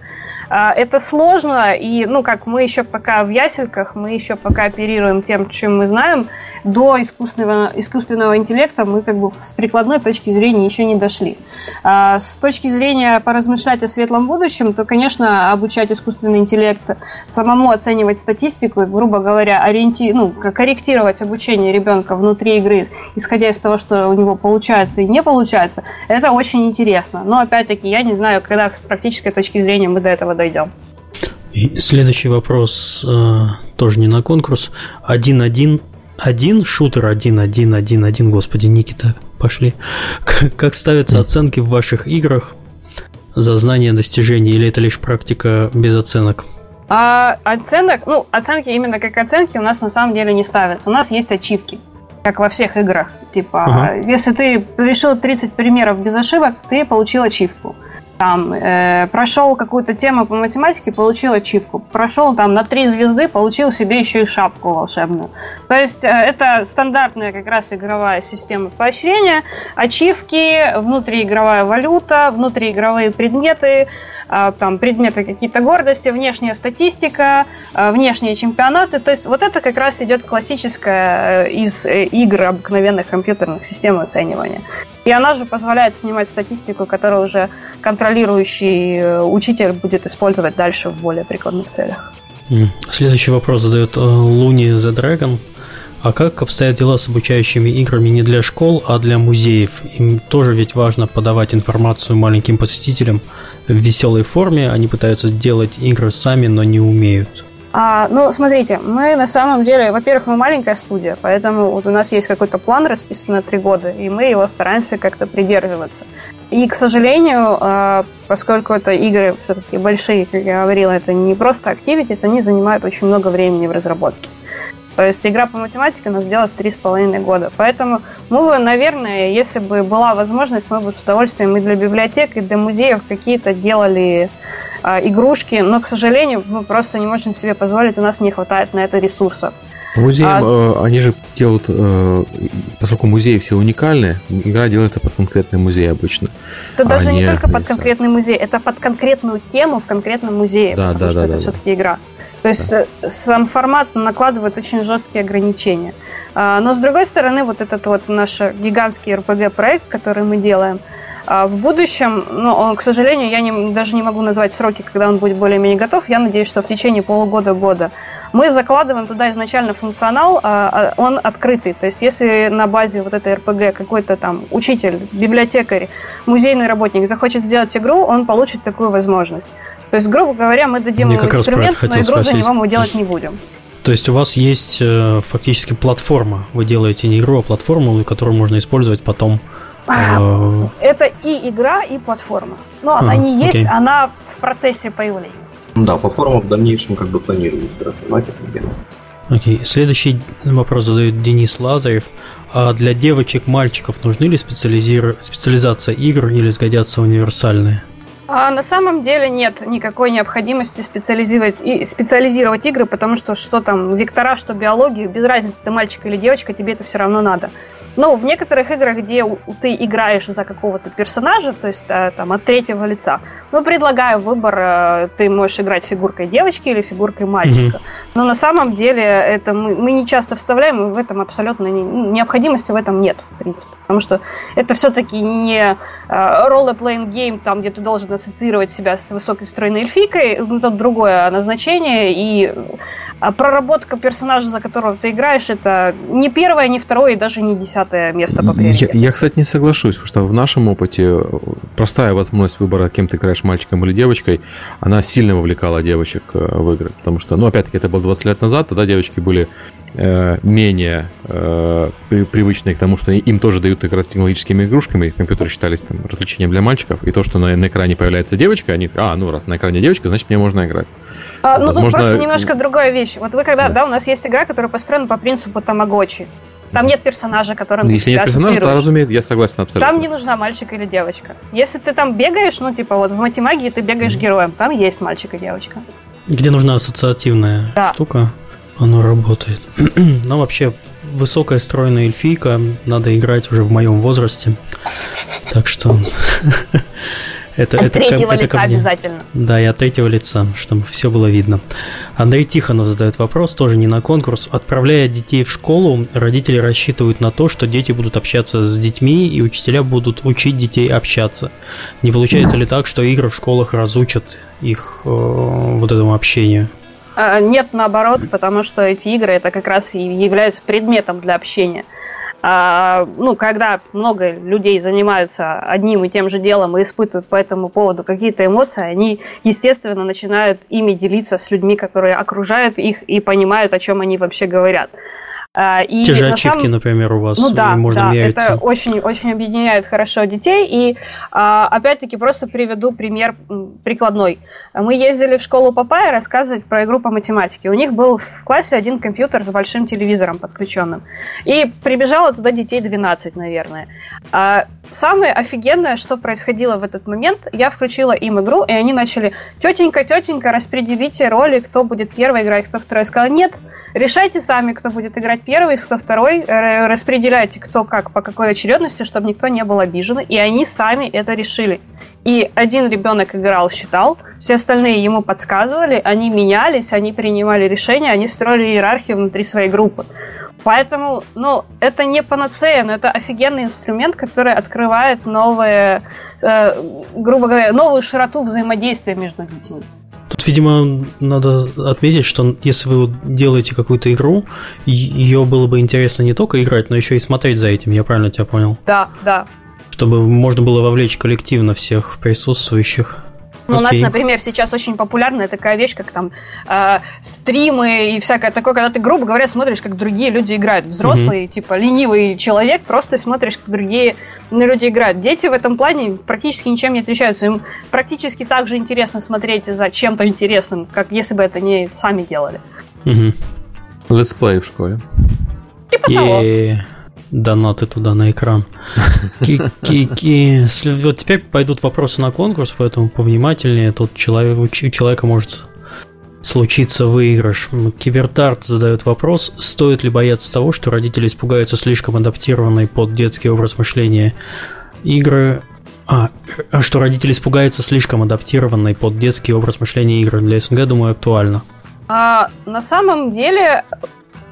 [SPEAKER 4] А, это сложно, и, ну, как мы еще пока в ясельках, мы еще пока оперируем тем, чем мы знаем, до искусственного, искусственного интеллекта мы как бы с прикладной точки зрения еще не дошли. А, с точки зрения поразмышлять о светлом будущем, то, конечно, обучать искусственный интеллект, самому оценивать статистику, грубо говоря, ориенти... ну, корректировать обучение ребенка внутри игры, исходя из того, что у него получается и не получается, это очень интересно. Но, опять-таки, я не знаю, когда с практической точки зрения мы до этого дойдем.
[SPEAKER 1] И следующий вопрос э, тоже не на конкурс. Один-один. Один шутер один-один-один-один. Господи, Никита, пошли. Как ставятся оценки в ваших играх за знание достижений, или это лишь практика без оценок?
[SPEAKER 4] А, оценок, ну, оценки именно как оценки у нас на самом деле не ставятся. У нас есть ачивки, как во всех играх. Типа, ага. если ты решил 30 примеров без ошибок, ты получил ачивку. Там, э, прошел какую-то тему по математике, получил ачивку. Прошел там на три звезды, получил себе еще и шапку волшебную. То есть э, это стандартная как раз игровая система поощрения. Ачивки, внутриигровая валюта, внутриигровые предметы, там предметы какие-то гордости, внешняя статистика, э, внешние чемпионаты. То есть вот это как раз идет классическая э, из э, игр обыкновенных компьютерных систем оценивания. И она же позволяет снимать статистику, которую уже контролирующий э, учитель будет использовать дальше в более прикладных целях.
[SPEAKER 1] Следующий вопрос задает Луни The Dragon. А как обстоят дела с обучающими играми не для школ, а для музеев? Им тоже ведь важно подавать информацию маленьким посетителям в веселой форме. Они пытаются делать игры сами, но не умеют.
[SPEAKER 4] А, ну, смотрите, мы на самом деле, во-первых, мы маленькая студия, поэтому вот у нас есть какой-то план расписан на три года, и мы его стараемся как-то придерживаться. И, к сожалению, а, поскольку это игры все-таки большие, как я говорила, это не просто activities, они занимают очень много времени в разработке. То есть игра по математике у нас длилась три с половиной года. Поэтому мы бы, наверное, если бы была возможность, мы бы с удовольствием и для библиотек, и для музеев какие-то делали э, игрушки, но, к сожалению, мы просто не можем себе позволить, у нас не хватает на это ресурсов.
[SPEAKER 2] Музеи, а... э, они же делают, э, поскольку музеи все уникальные, игра делается под конкретный музей обычно.
[SPEAKER 4] Это а даже не только под конкретный музей, это под конкретную тему в конкретном музее,
[SPEAKER 2] да,
[SPEAKER 4] потому
[SPEAKER 2] да,
[SPEAKER 4] что
[SPEAKER 2] да,
[SPEAKER 4] это
[SPEAKER 2] да,
[SPEAKER 4] все-таки игра. То есть. Э, сам формат накладывает очень жесткие ограничения. А, но с другой стороны, вот этот вот наш гигантский RPG-проект, который мы делаем, а, в будущем, ну, он, к сожалению, я не, даже не могу назвать сроки, когда он будет более-менее готов. Я надеюсь, что в течение полугода-года мы закладываем туда изначально функционал, а, он открытый. То есть если на базе вот этой РПГ какой-то там учитель, библиотекарь, музейный работник захочет сделать игру, он получит такую возможность. То есть, грубо говоря, мы дадим
[SPEAKER 1] ему инструмент,
[SPEAKER 4] но игру спросить. за него мы делать не будем.
[SPEAKER 1] То есть у вас есть э, фактически платформа. Вы делаете не игру, а платформу, которую можно использовать потом.
[SPEAKER 4] Э... Это и игра, и платформа. Но а, она не есть, окей. она в процессе появления.
[SPEAKER 3] Да, платформа в дальнейшем как бы планируется развивать это делать.
[SPEAKER 1] Окей. Следующий вопрос задает Денис Лазарев. А для девочек, мальчиков нужны ли специализир... специализация игр или сгодятся универсальные?
[SPEAKER 4] А на самом деле нет никакой необходимости специализировать, и, специализировать игры, потому что что там, вектора, что биологию, без разницы, ты мальчик или девочка, тебе это все равно надо. Но в некоторых играх, где ты играешь за какого-то персонажа, то есть э, там от третьего лица, ну, предлагаю выбор, э, ты можешь играть фигуркой девочки или фигуркой мальчика. Mm-hmm. Но на самом деле это мы, мы не часто вставляем, и в этом абсолютно не, ну, необходимости в этом нет, в принципе. Потому что это все-таки не role-playing э, game, там, где ты должен ассоциировать себя с высокой стройной эльфийкой, ну, это другое назначение, и а проработка персонажа, за которого ты играешь, это не первое, не второе и даже не десятое место по приоритету.
[SPEAKER 2] Я, я, кстати, не соглашусь, потому что в нашем опыте простая возможность выбора, кем ты играешь, мальчиком или девочкой, она сильно вовлекала девочек э, в игры. Потому что, ну, опять-таки, это было 20 лет назад, тогда девочки были э, менее э, привычные к тому, что им тоже дают играть с технологическими игрушками, компьютеры считались там развлечением для мальчиков, и то, что на, на экране появляется девочка, они, а, ну, раз на экране девочка, значит, мне можно играть.
[SPEAKER 4] А, ну, Возможно... тут просто немножко другая вещь. Вот вы когда, да. да, у нас есть игра, которая построена по принципу тамагочи. Там нет персонажа, которым
[SPEAKER 2] Если нет персонажа, то, разумеется, я согласен абсолютно.
[SPEAKER 4] Там не нужна мальчик или девочка. Если ты там бегаешь, ну, типа, вот в матемагии ты бегаешь mm-hmm. героем, там есть мальчик и девочка.
[SPEAKER 1] Где нужна ассоциативная да. штука, оно работает. Но вообще, высокая стройная эльфийка надо играть уже в моем возрасте. Так что...
[SPEAKER 4] Это, от это третьего ко, лица это обязательно.
[SPEAKER 1] Да, и от третьего лица, чтобы все было видно. Андрей Тихонов задает вопрос, тоже не на конкурс. Отправляя детей в школу, родители рассчитывают на то, что дети будут общаться с детьми, и учителя будут учить детей общаться. Не получается ли так, что игры в школах разучат их э, вот этому общению?
[SPEAKER 4] А, нет, наоборот, потому что эти игры это как раз и являются предметом для общения. А, ну, когда много людей занимаются одним и тем же делом и испытывают по этому поводу какие-то эмоции, они, естественно, начинают ими делиться с людьми, которые окружают их и понимают, о чем они вообще говорят.
[SPEAKER 1] А, и Те же ачивки, самом... например, у вас
[SPEAKER 4] ну, да, можно да, мериться. это очень-очень объединяет хорошо детей. И а, опять-таки просто приведу пример прикладной. Мы ездили в школу Папая рассказывать про игру по математике. У них был в классе один компьютер с большим телевизором подключенным. И прибежало туда детей 12, наверное. А, самое офигенное, что происходило в этот момент, я включила им игру, и они начали «Тетенька, тетенька, распределите роли, кто будет первый играть, кто второй». Я сказала «Нет, Решайте сами, кто будет играть первый, кто второй. Распределяйте, кто как, по какой очередности, чтобы никто не был обижен. И они сами это решили. И один ребенок играл, считал, все остальные ему подсказывали, они менялись, они принимали решения, они строили иерархию внутри своей группы. Поэтому, ну, это не панацея, но это офигенный инструмент, который открывает новые, э, грубо говоря, новую широту взаимодействия между детьми.
[SPEAKER 1] Тут, видимо, надо отметить, что если вы делаете какую-то игру, ее было бы интересно не только играть, но еще и смотреть за этим, я правильно тебя понял?
[SPEAKER 4] Да, да.
[SPEAKER 1] Чтобы можно было вовлечь коллективно всех присутствующих.
[SPEAKER 4] Ну, у нас, например, сейчас очень популярная такая вещь, как там э, стримы и всякое такое, когда ты, грубо говоря, смотришь, как другие люди играют. Взрослый, mm-hmm. типа, ленивый человек, просто смотришь, как другие люди играют. Дети в этом плане практически ничем не отличаются. Им практически так же интересно смотреть за чем-то интересным, как если бы это не сами делали.
[SPEAKER 2] Mm-hmm. Летсплей в школе.
[SPEAKER 1] Типа того донаты туда на экран. Ки-ки. Вот теперь пойдут вопросы на конкурс, поэтому повнимательнее. Тут человек, у человека может случиться выигрыш. Кибертарт задает вопрос, стоит ли бояться того, что родители испугаются слишком адаптированной под детский образ мышления игры, а, а что родители испугаются слишком адаптированной под детский образ мышления игры для СНГ, думаю, актуально.
[SPEAKER 4] А, на самом деле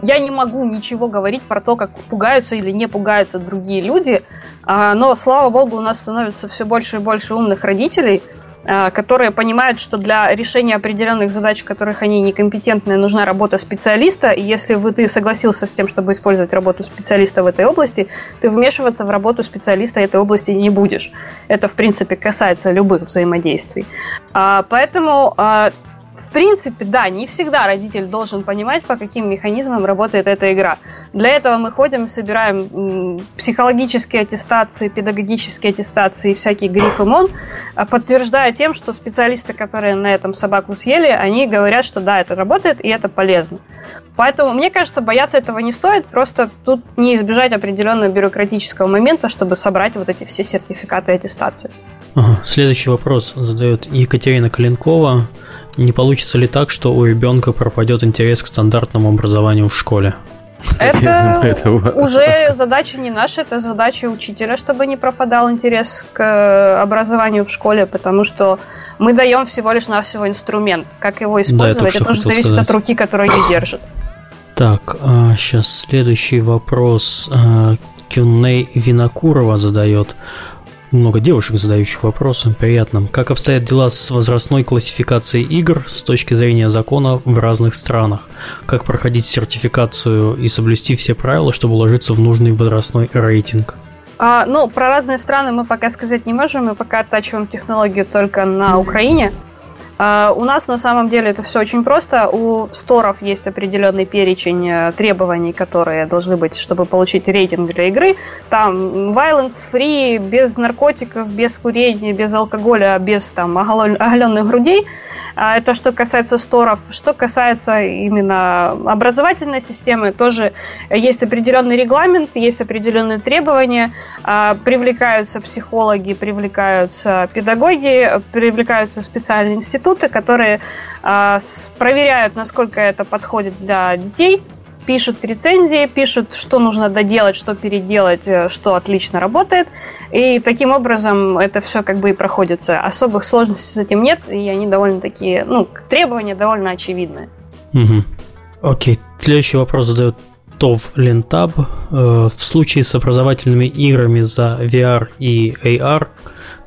[SPEAKER 4] я не могу ничего говорить про то, как пугаются или не пугаются другие люди, а, но, слава богу, у нас становится все больше и больше умных родителей, а, которые понимают, что для решения определенных задач, в которых они некомпетентны, нужна работа специалиста, и если вы, ты согласился с тем, чтобы использовать работу специалиста в этой области, ты вмешиваться в работу специалиста этой области не будешь. Это, в принципе, касается любых взаимодействий. А, поэтому в принципе, да, не всегда родитель должен понимать, по каким механизмам работает эта игра. Для этого мы ходим, собираем психологические аттестации, педагогические аттестации и всякие грифы МОН, а, подтверждая тем, что специалисты, которые на этом собаку съели, они говорят, что да, это работает и это полезно. Поэтому, мне кажется, бояться этого не стоит, просто тут не избежать определенного бюрократического момента, чтобы собрать вот эти все сертификаты аттестации.
[SPEAKER 1] Следующий вопрос задает Екатерина Калинкова. Не получится ли так, что у ребенка пропадет интерес к стандартному образованию в школе?
[SPEAKER 4] Кстати, это, это уже задача не наша, это задача учителя, чтобы не пропадал интерес к образованию в школе, потому что мы даем всего лишь навсего инструмент. Как его использовать, да, это тоже зависит сказать. от руки, которая ее держит.
[SPEAKER 1] Так, а, сейчас следующий вопрос. А, Кюней Винокурова задает много девушек, задающих вопросы. Приятно. Как обстоят дела с возрастной классификацией игр с точки зрения закона в разных странах? Как проходить сертификацию и соблюсти все правила, чтобы уложиться в нужный возрастной рейтинг?
[SPEAKER 4] А, ну, про разные страны мы пока сказать не можем. Мы пока оттачиваем технологию только на Украине. А, у нас на самом деле это все очень просто. У сторов есть определенный перечень э, требований, которые должны быть, чтобы получить рейтинг для игры. Там violence free, без наркотиков, без курения, без алкоголя, без там оголенных грудей. А, это что касается сторов. Что касается именно образовательной системы, тоже есть определенный регламент, есть определенные требования. А, привлекаются психологи, привлекаются педагоги, привлекаются специальные институты, которые а, проверяют, насколько это подходит для детей, пишут рецензии, пишут, что нужно доделать, что переделать, э, что отлично работает. И таким образом это все как бы и проходится. Особых сложностей с этим нет, и они довольно такие, ну, требования довольно очевидные.
[SPEAKER 1] Угу. Окей, следующий вопрос задает ТОВ Лентаб. Э, в случае с образовательными играми за VR и AR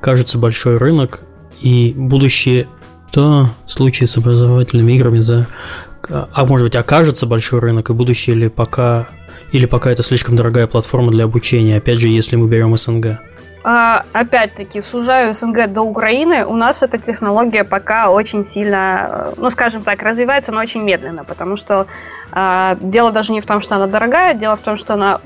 [SPEAKER 1] кажется большой рынок, и будущее то в случае с образовательными играми за а может быть окажется большой рынок и будущее или пока или пока это слишком дорогая платформа для обучения, опять же, если мы берем СНГ?
[SPEAKER 4] а, опять-таки, сужаю СНГ до Украины, у нас эта технология пока очень сильно, ну, скажем так, развивается, но очень медленно, потому что э, дело даже не в том, что она дорогая, дело в том, что она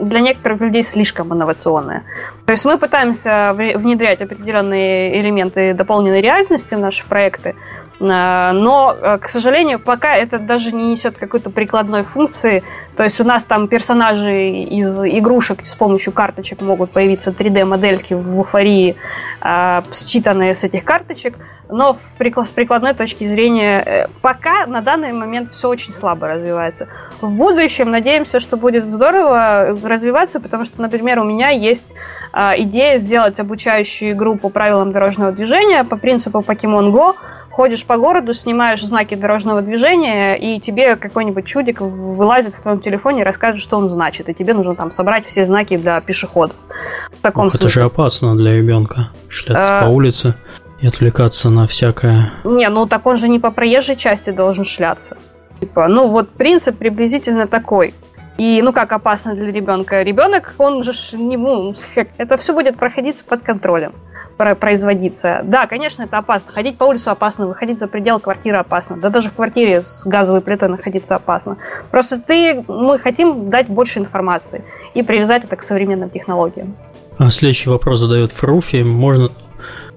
[SPEAKER 4] для некоторых людей слишком инновационная. То есть мы пытаемся внедрять определенные элементы дополненной реальности в наши проекты, но, э, к сожалению, пока это даже не несет какой-то прикладной функции. То есть у нас там персонажи из игрушек с помощью карточек могут появиться 3D-модельки в эйфории, э, считанные с этих карточек. Но с прикладной точки зрения пока на данный момент все очень слабо развивается. В будущем надеемся, что будет здорово развиваться, потому что, например, у меня есть идея сделать обучающую игру по правилам дорожного движения по принципу Pokemon Go, ходишь по городу, снимаешь знаки дорожного движения, и тебе какой-нибудь чудик вылазит в твоем телефоне и расскажет, что он значит. И тебе нужно там собрать все знаки для пешеходов.
[SPEAKER 1] В таком Ох, это же опасно для ребенка. Шляться а... по улице и отвлекаться на всякое.
[SPEAKER 4] Не, ну так он же не по проезжей части должен шляться. Типа, ну вот принцип приблизительно такой. И, ну как опасно для ребенка? Ребенок, он же не, ну, это все будет проходить под контролем производиться. Да, конечно, это опасно. Ходить по улице опасно, выходить за пределы квартиры опасно. Да даже в квартире с газовой плитой находиться опасно. Просто ты, мы хотим дать больше информации и привязать это к современным технологиям.
[SPEAKER 1] А следующий вопрос задает Фруфи. Можно,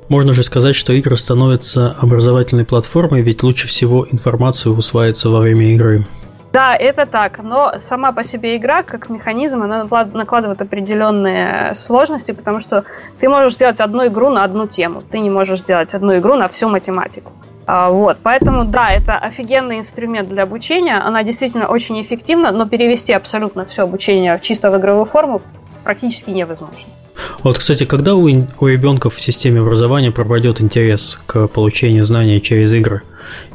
[SPEAKER 1] можно же сказать, что игры становятся образовательной платформой, ведь лучше всего информацию усваивается во время игры.
[SPEAKER 4] Да, это так, но сама по себе игра, как механизм, она накладывает определенные сложности, потому что ты можешь сделать одну игру на одну тему, ты не можешь сделать одну игру на всю математику. А, вот, поэтому, да, это офигенный инструмент для обучения, она действительно очень эффективна, но перевести абсолютно все обучение чисто в игровую форму практически невозможно.
[SPEAKER 1] Вот, кстати, когда у, у ребенка в системе образования пропадет интерес к получению знаний через игры?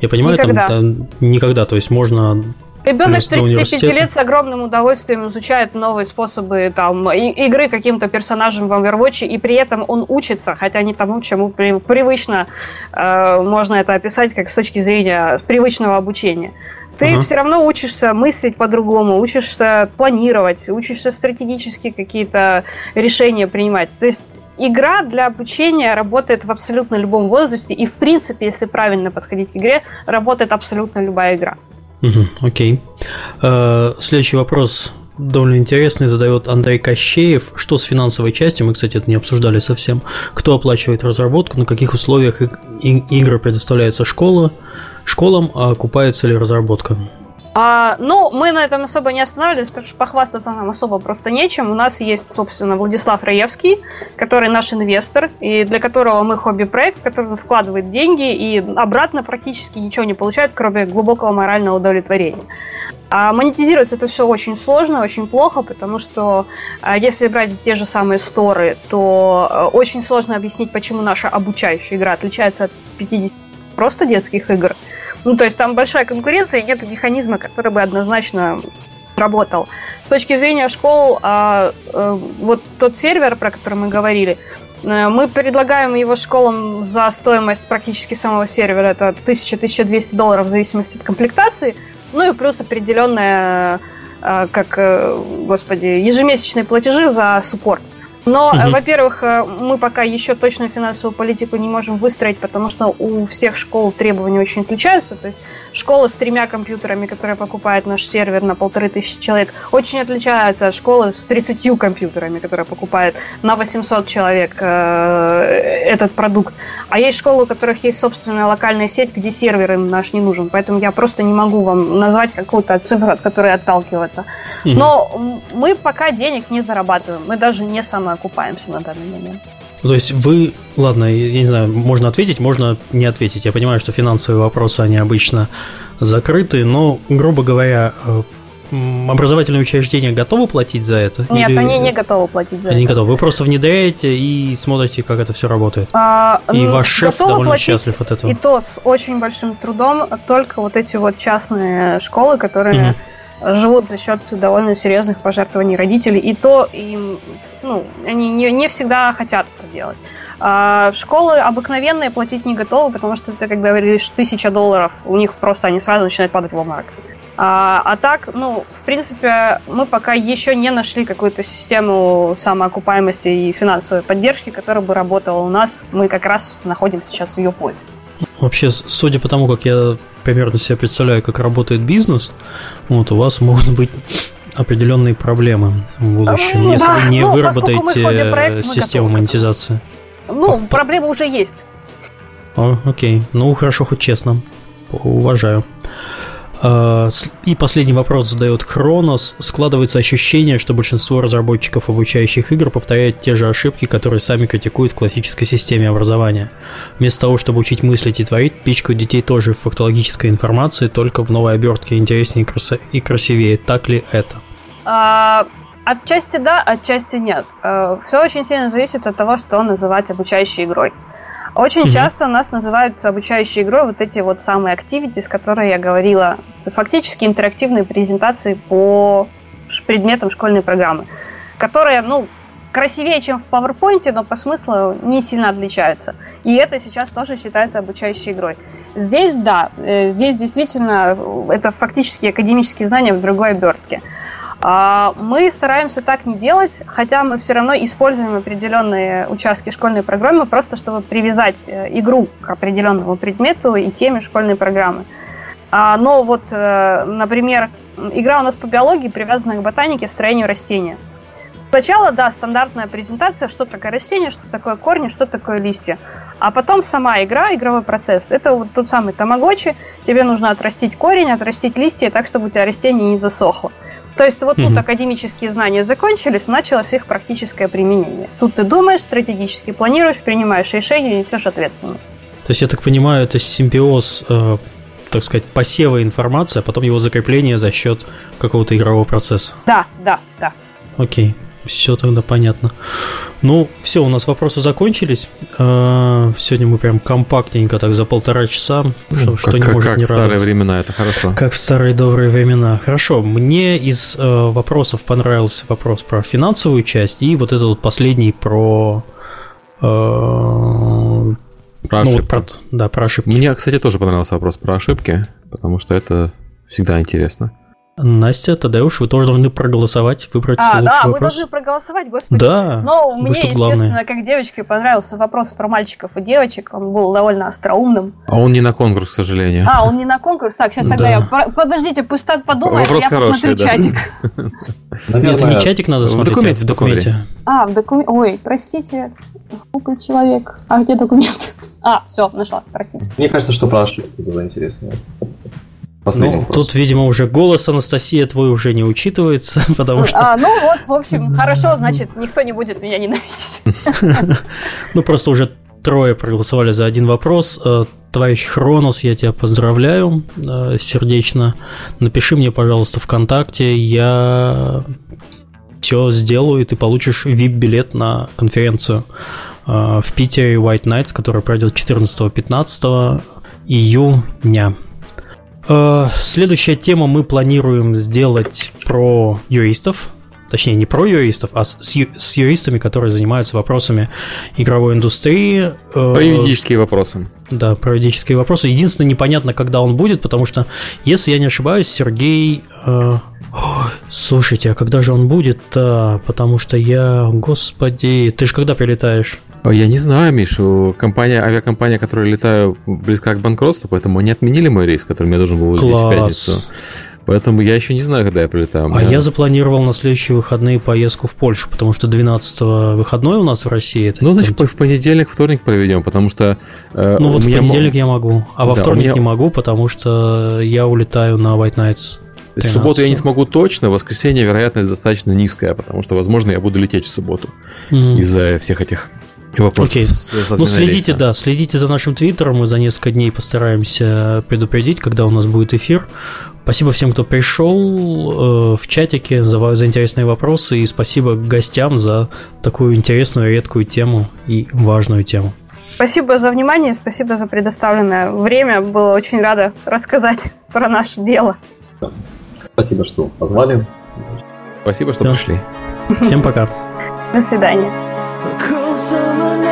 [SPEAKER 1] Я понимаю, никогда. Там, там никогда, то есть можно
[SPEAKER 4] Ребенок 35 лет с огромным удовольствием изучает новые способы там, игры каким-то персонажем в Overwatch, и при этом он учится, хотя не тому, чему привычно э, можно это описать как с точки зрения привычного обучения. Ты uh-huh. все равно учишься мыслить по-другому, учишься планировать, учишься стратегически какие-то решения принимать. То есть игра для обучения работает в абсолютно любом возрасте, и в принципе, если правильно подходить к игре, работает абсолютно любая игра.
[SPEAKER 1] Окей. Э, следующий вопрос довольно интересный задает Андрей Кощеев. Что с финансовой частью? Мы, кстати, это не обсуждали совсем. Кто оплачивает разработку, на каких условиях игры предоставляется школа, школам, а окупается ли разработка?
[SPEAKER 4] А, ну, мы на этом особо не останавливались, потому что похвастаться нам особо просто нечем. У нас есть, собственно, Владислав Раевский, который наш инвестор, и для которого мы хобби-проект, который вкладывает деньги и обратно практически ничего не получает, кроме глубокого морального удовлетворения. А монетизируется это все очень сложно, очень плохо, потому что а, если брать те же самые сторы, то а, очень сложно объяснить, почему наша обучающая игра отличается от 50 просто детских игр. Ну, то есть там большая конкуренция, и нет механизма, который бы однозначно работал. С точки зрения школ, а, а, вот тот сервер, про который мы говорили, э, мы предлагаем его школам за стоимость практически самого сервера, это 1000-1200 долларов в зависимости от комплектации, ну и плюс определенные, э, как, э, господи, ежемесячные платежи за суппорт. Но, угу. во-первых, э, мы пока еще точную финансовую политику не можем выстроить, потому что у всех школ требования очень отличаются. То есть школа с тремя компьютерами, которая покупает наш сервер на полторы тысячи человек, очень отличается от школы с 30 компьютерами, которая покупает на 800 человек э, этот продукт. А есть школы, у которых есть собственная локальная сеть, где сервер им наш не нужен. Поэтому я просто не могу вам назвать какую-то цифру, от которой отталкиваться. Угу. Но мы пока денег не зарабатываем. Мы даже не самоокупаемся на данный момент.
[SPEAKER 1] Ну, то есть вы, ладно, я не знаю, можно ответить, можно не ответить. Я понимаю, что финансовые вопросы, они обычно закрыты, но, грубо говоря, э, образовательные учреждения готовы платить за это?
[SPEAKER 4] Нет, Или... они не готовы платить за
[SPEAKER 1] они это. Они готовы. Вы просто внедряете и смотрите, как это все работает. А, и ваш шеф довольно счастлив от этого.
[SPEAKER 4] И то с очень большим трудом только вот эти вот частные школы, которые угу живут за счет довольно серьезных пожертвований родителей, и то им, ну, они не, не всегда хотят это делать. А школы обыкновенные платить не готовы, потому что ты, когда говоришь тысяча долларов, у них просто они сразу начинают падать в обморок. А, а так, ну, в принципе, мы пока еще не нашли какую-то систему самоокупаемости и финансовой поддержки, которая бы работала у нас. Мы как раз находимся сейчас в ее поиске.
[SPEAKER 1] Вообще, судя по тому, как я примерно себе представляю, как работает бизнес, вот у вас могут быть определенные проблемы в будущем, ну, если да. вы не ну, выработаете проект, систему монетизации.
[SPEAKER 4] Ну, По... проблемы уже есть.
[SPEAKER 1] О, окей. Ну, хорошо, хоть честно. Уважаю. А, и последний вопрос задает Хронос. Складывается ощущение, что большинство разработчиков обучающих игр повторяют те же ошибки, которые сами критикуют в классической системе образования. Вместо того, чтобы учить мыслить и творить, пичкают детей тоже в фактологической информации, только в новой обертке интереснее и красивее. Так ли это?
[SPEAKER 4] А, отчасти да, отчасти нет. А, Все очень сильно зависит от того, что называть обучающей игрой. Очень mm-hmm. часто нас называют обучающей игрой вот эти вот самые activities, которые я говорила. Фактически интерактивные презентации по предметам школьной программы, которые, ну, красивее, чем в PowerPoint, но по смыслу не сильно отличаются. И это сейчас тоже считается обучающей игрой. Здесь, да, э, здесь действительно это фактически академические знания в другой обертке. А, мы стараемся так не делать, хотя мы все равно используем определенные участки школьной программы, просто чтобы привязать э, игру к определенному предмету и теме школьной программы. А, но вот, э, например, игра у нас по биологии привязана к ботанике, строению растения. Сначала, да, стандартная презентация, что такое растение, что такое корни, что такое листья. А потом сама игра, игровой процесс. Это вот тот самый тамагочи. Тебе нужно отрастить корень, отрастить листья так, чтобы у тебя растение не засохло. То есть вот тут академические знания закончились, началось их практическое применение. Тут ты думаешь, стратегически планируешь, принимаешь решения, несешь ответственность.
[SPEAKER 1] То есть, я так понимаю, это симбиоз, э, так сказать, посева информации, а потом его закрепления за счет какого-то игрового процесса.
[SPEAKER 4] Да, да, да.
[SPEAKER 1] Окей. Все тогда понятно. Ну, все, у нас вопросы закончились. А, сегодня мы прям компактненько так за полтора часа.
[SPEAKER 2] Что, как, что не как, может как не в старые времена, это хорошо.
[SPEAKER 1] Как в старые добрые времена. Хорошо, мне из э, вопросов понравился вопрос про финансовую часть и вот этот вот последний про... Э,
[SPEAKER 2] про ну, Вот про, да, про ошибки. Мне, кстати, тоже понравился вопрос про ошибки, потому что это всегда интересно.
[SPEAKER 1] Настя, тогда уж вы тоже должны проголосовать, выбрать
[SPEAKER 4] а,
[SPEAKER 1] лучший
[SPEAKER 4] да,
[SPEAKER 1] вопрос.
[SPEAKER 4] мы должны проголосовать, господи.
[SPEAKER 1] Да.
[SPEAKER 4] Но мне, естественно, главное. как девочке понравился вопрос про мальчиков и девочек. Он был довольно остроумным.
[SPEAKER 2] А он не на конкурс, к сожалению.
[SPEAKER 4] А, он не на конкурс. Так, сейчас тогда да. я... Подождите, пусть так подумает, вопрос я хороший, посмотрю да. чатик.
[SPEAKER 1] Нет, это не чатик надо смотреть, в документе. В документе.
[SPEAKER 4] А, в документе. Ой, простите. Глупый человек. А где документ? А, все, нашла, простите.
[SPEAKER 3] Мне кажется, что про ошибки было интересно.
[SPEAKER 1] Последний ну, вопрос. Тут, видимо, уже голос Анастасия твой уже не учитывается, потому что...
[SPEAKER 4] А, ну вот, в общем, хорошо, значит, никто не будет меня ненавидеть.
[SPEAKER 1] Ну, просто уже трое проголосовали за один вопрос. Э, товарищ Хронос, я тебя поздравляю э, сердечно. Напиши мне, пожалуйста, ВКонтакте, я все сделаю, и ты получишь VIP-билет на конференцию э, в Питере White Nights, которая пройдет 14-15 июня. Э, следующая тема мы планируем сделать про юристов. Точнее, не про юристов, а с, с юристами, которые занимаются вопросами игровой индустрии.
[SPEAKER 2] Э, про юридические вопросы.
[SPEAKER 1] Да, про юридические вопросы. Единственное, непонятно, когда он будет, потому что, если я не ошибаюсь, Сергей... Э, слушайте, а когда же он будет-то? Потому что я... Господи, ты же когда прилетаешь?
[SPEAKER 2] Я не знаю, Миш, компания, авиакомпания, которая летаю, близка к банкротству, поэтому они отменили мой рейс, который я должен был улететь в пятницу. Поэтому я еще не знаю, когда я прилетаю.
[SPEAKER 1] А я запланировал на следующие выходные поездку в Польшу, потому что 12 выходной у нас в России.
[SPEAKER 2] Это ну, значит, в понедельник, вторник проведем, потому что...
[SPEAKER 1] Э, ну, вот в понедельник я могу, а во да, вторник меня... не могу, потому что я улетаю на White Nights.
[SPEAKER 2] 13. В субботу я не смогу точно, в воскресенье вероятность достаточно низкая, потому что, возможно, я буду лететь в субботу mm. из-за всех этих
[SPEAKER 1] Вопросов Окей. С, с ну, следите, рейса. да, следите за нашим твиттером. Мы за несколько дней постараемся предупредить, когда у нас будет эфир. Спасибо всем, кто пришел э, в чатике за, за интересные вопросы. И спасибо гостям за такую интересную, редкую тему и важную тему.
[SPEAKER 4] Спасибо за внимание, спасибо за предоставленное время. Было очень рада рассказать про наше дело.
[SPEAKER 3] Спасибо, что позвали.
[SPEAKER 2] Спасибо, что Все. пришли.
[SPEAKER 1] Всем пока.
[SPEAKER 4] До свидания. someone else.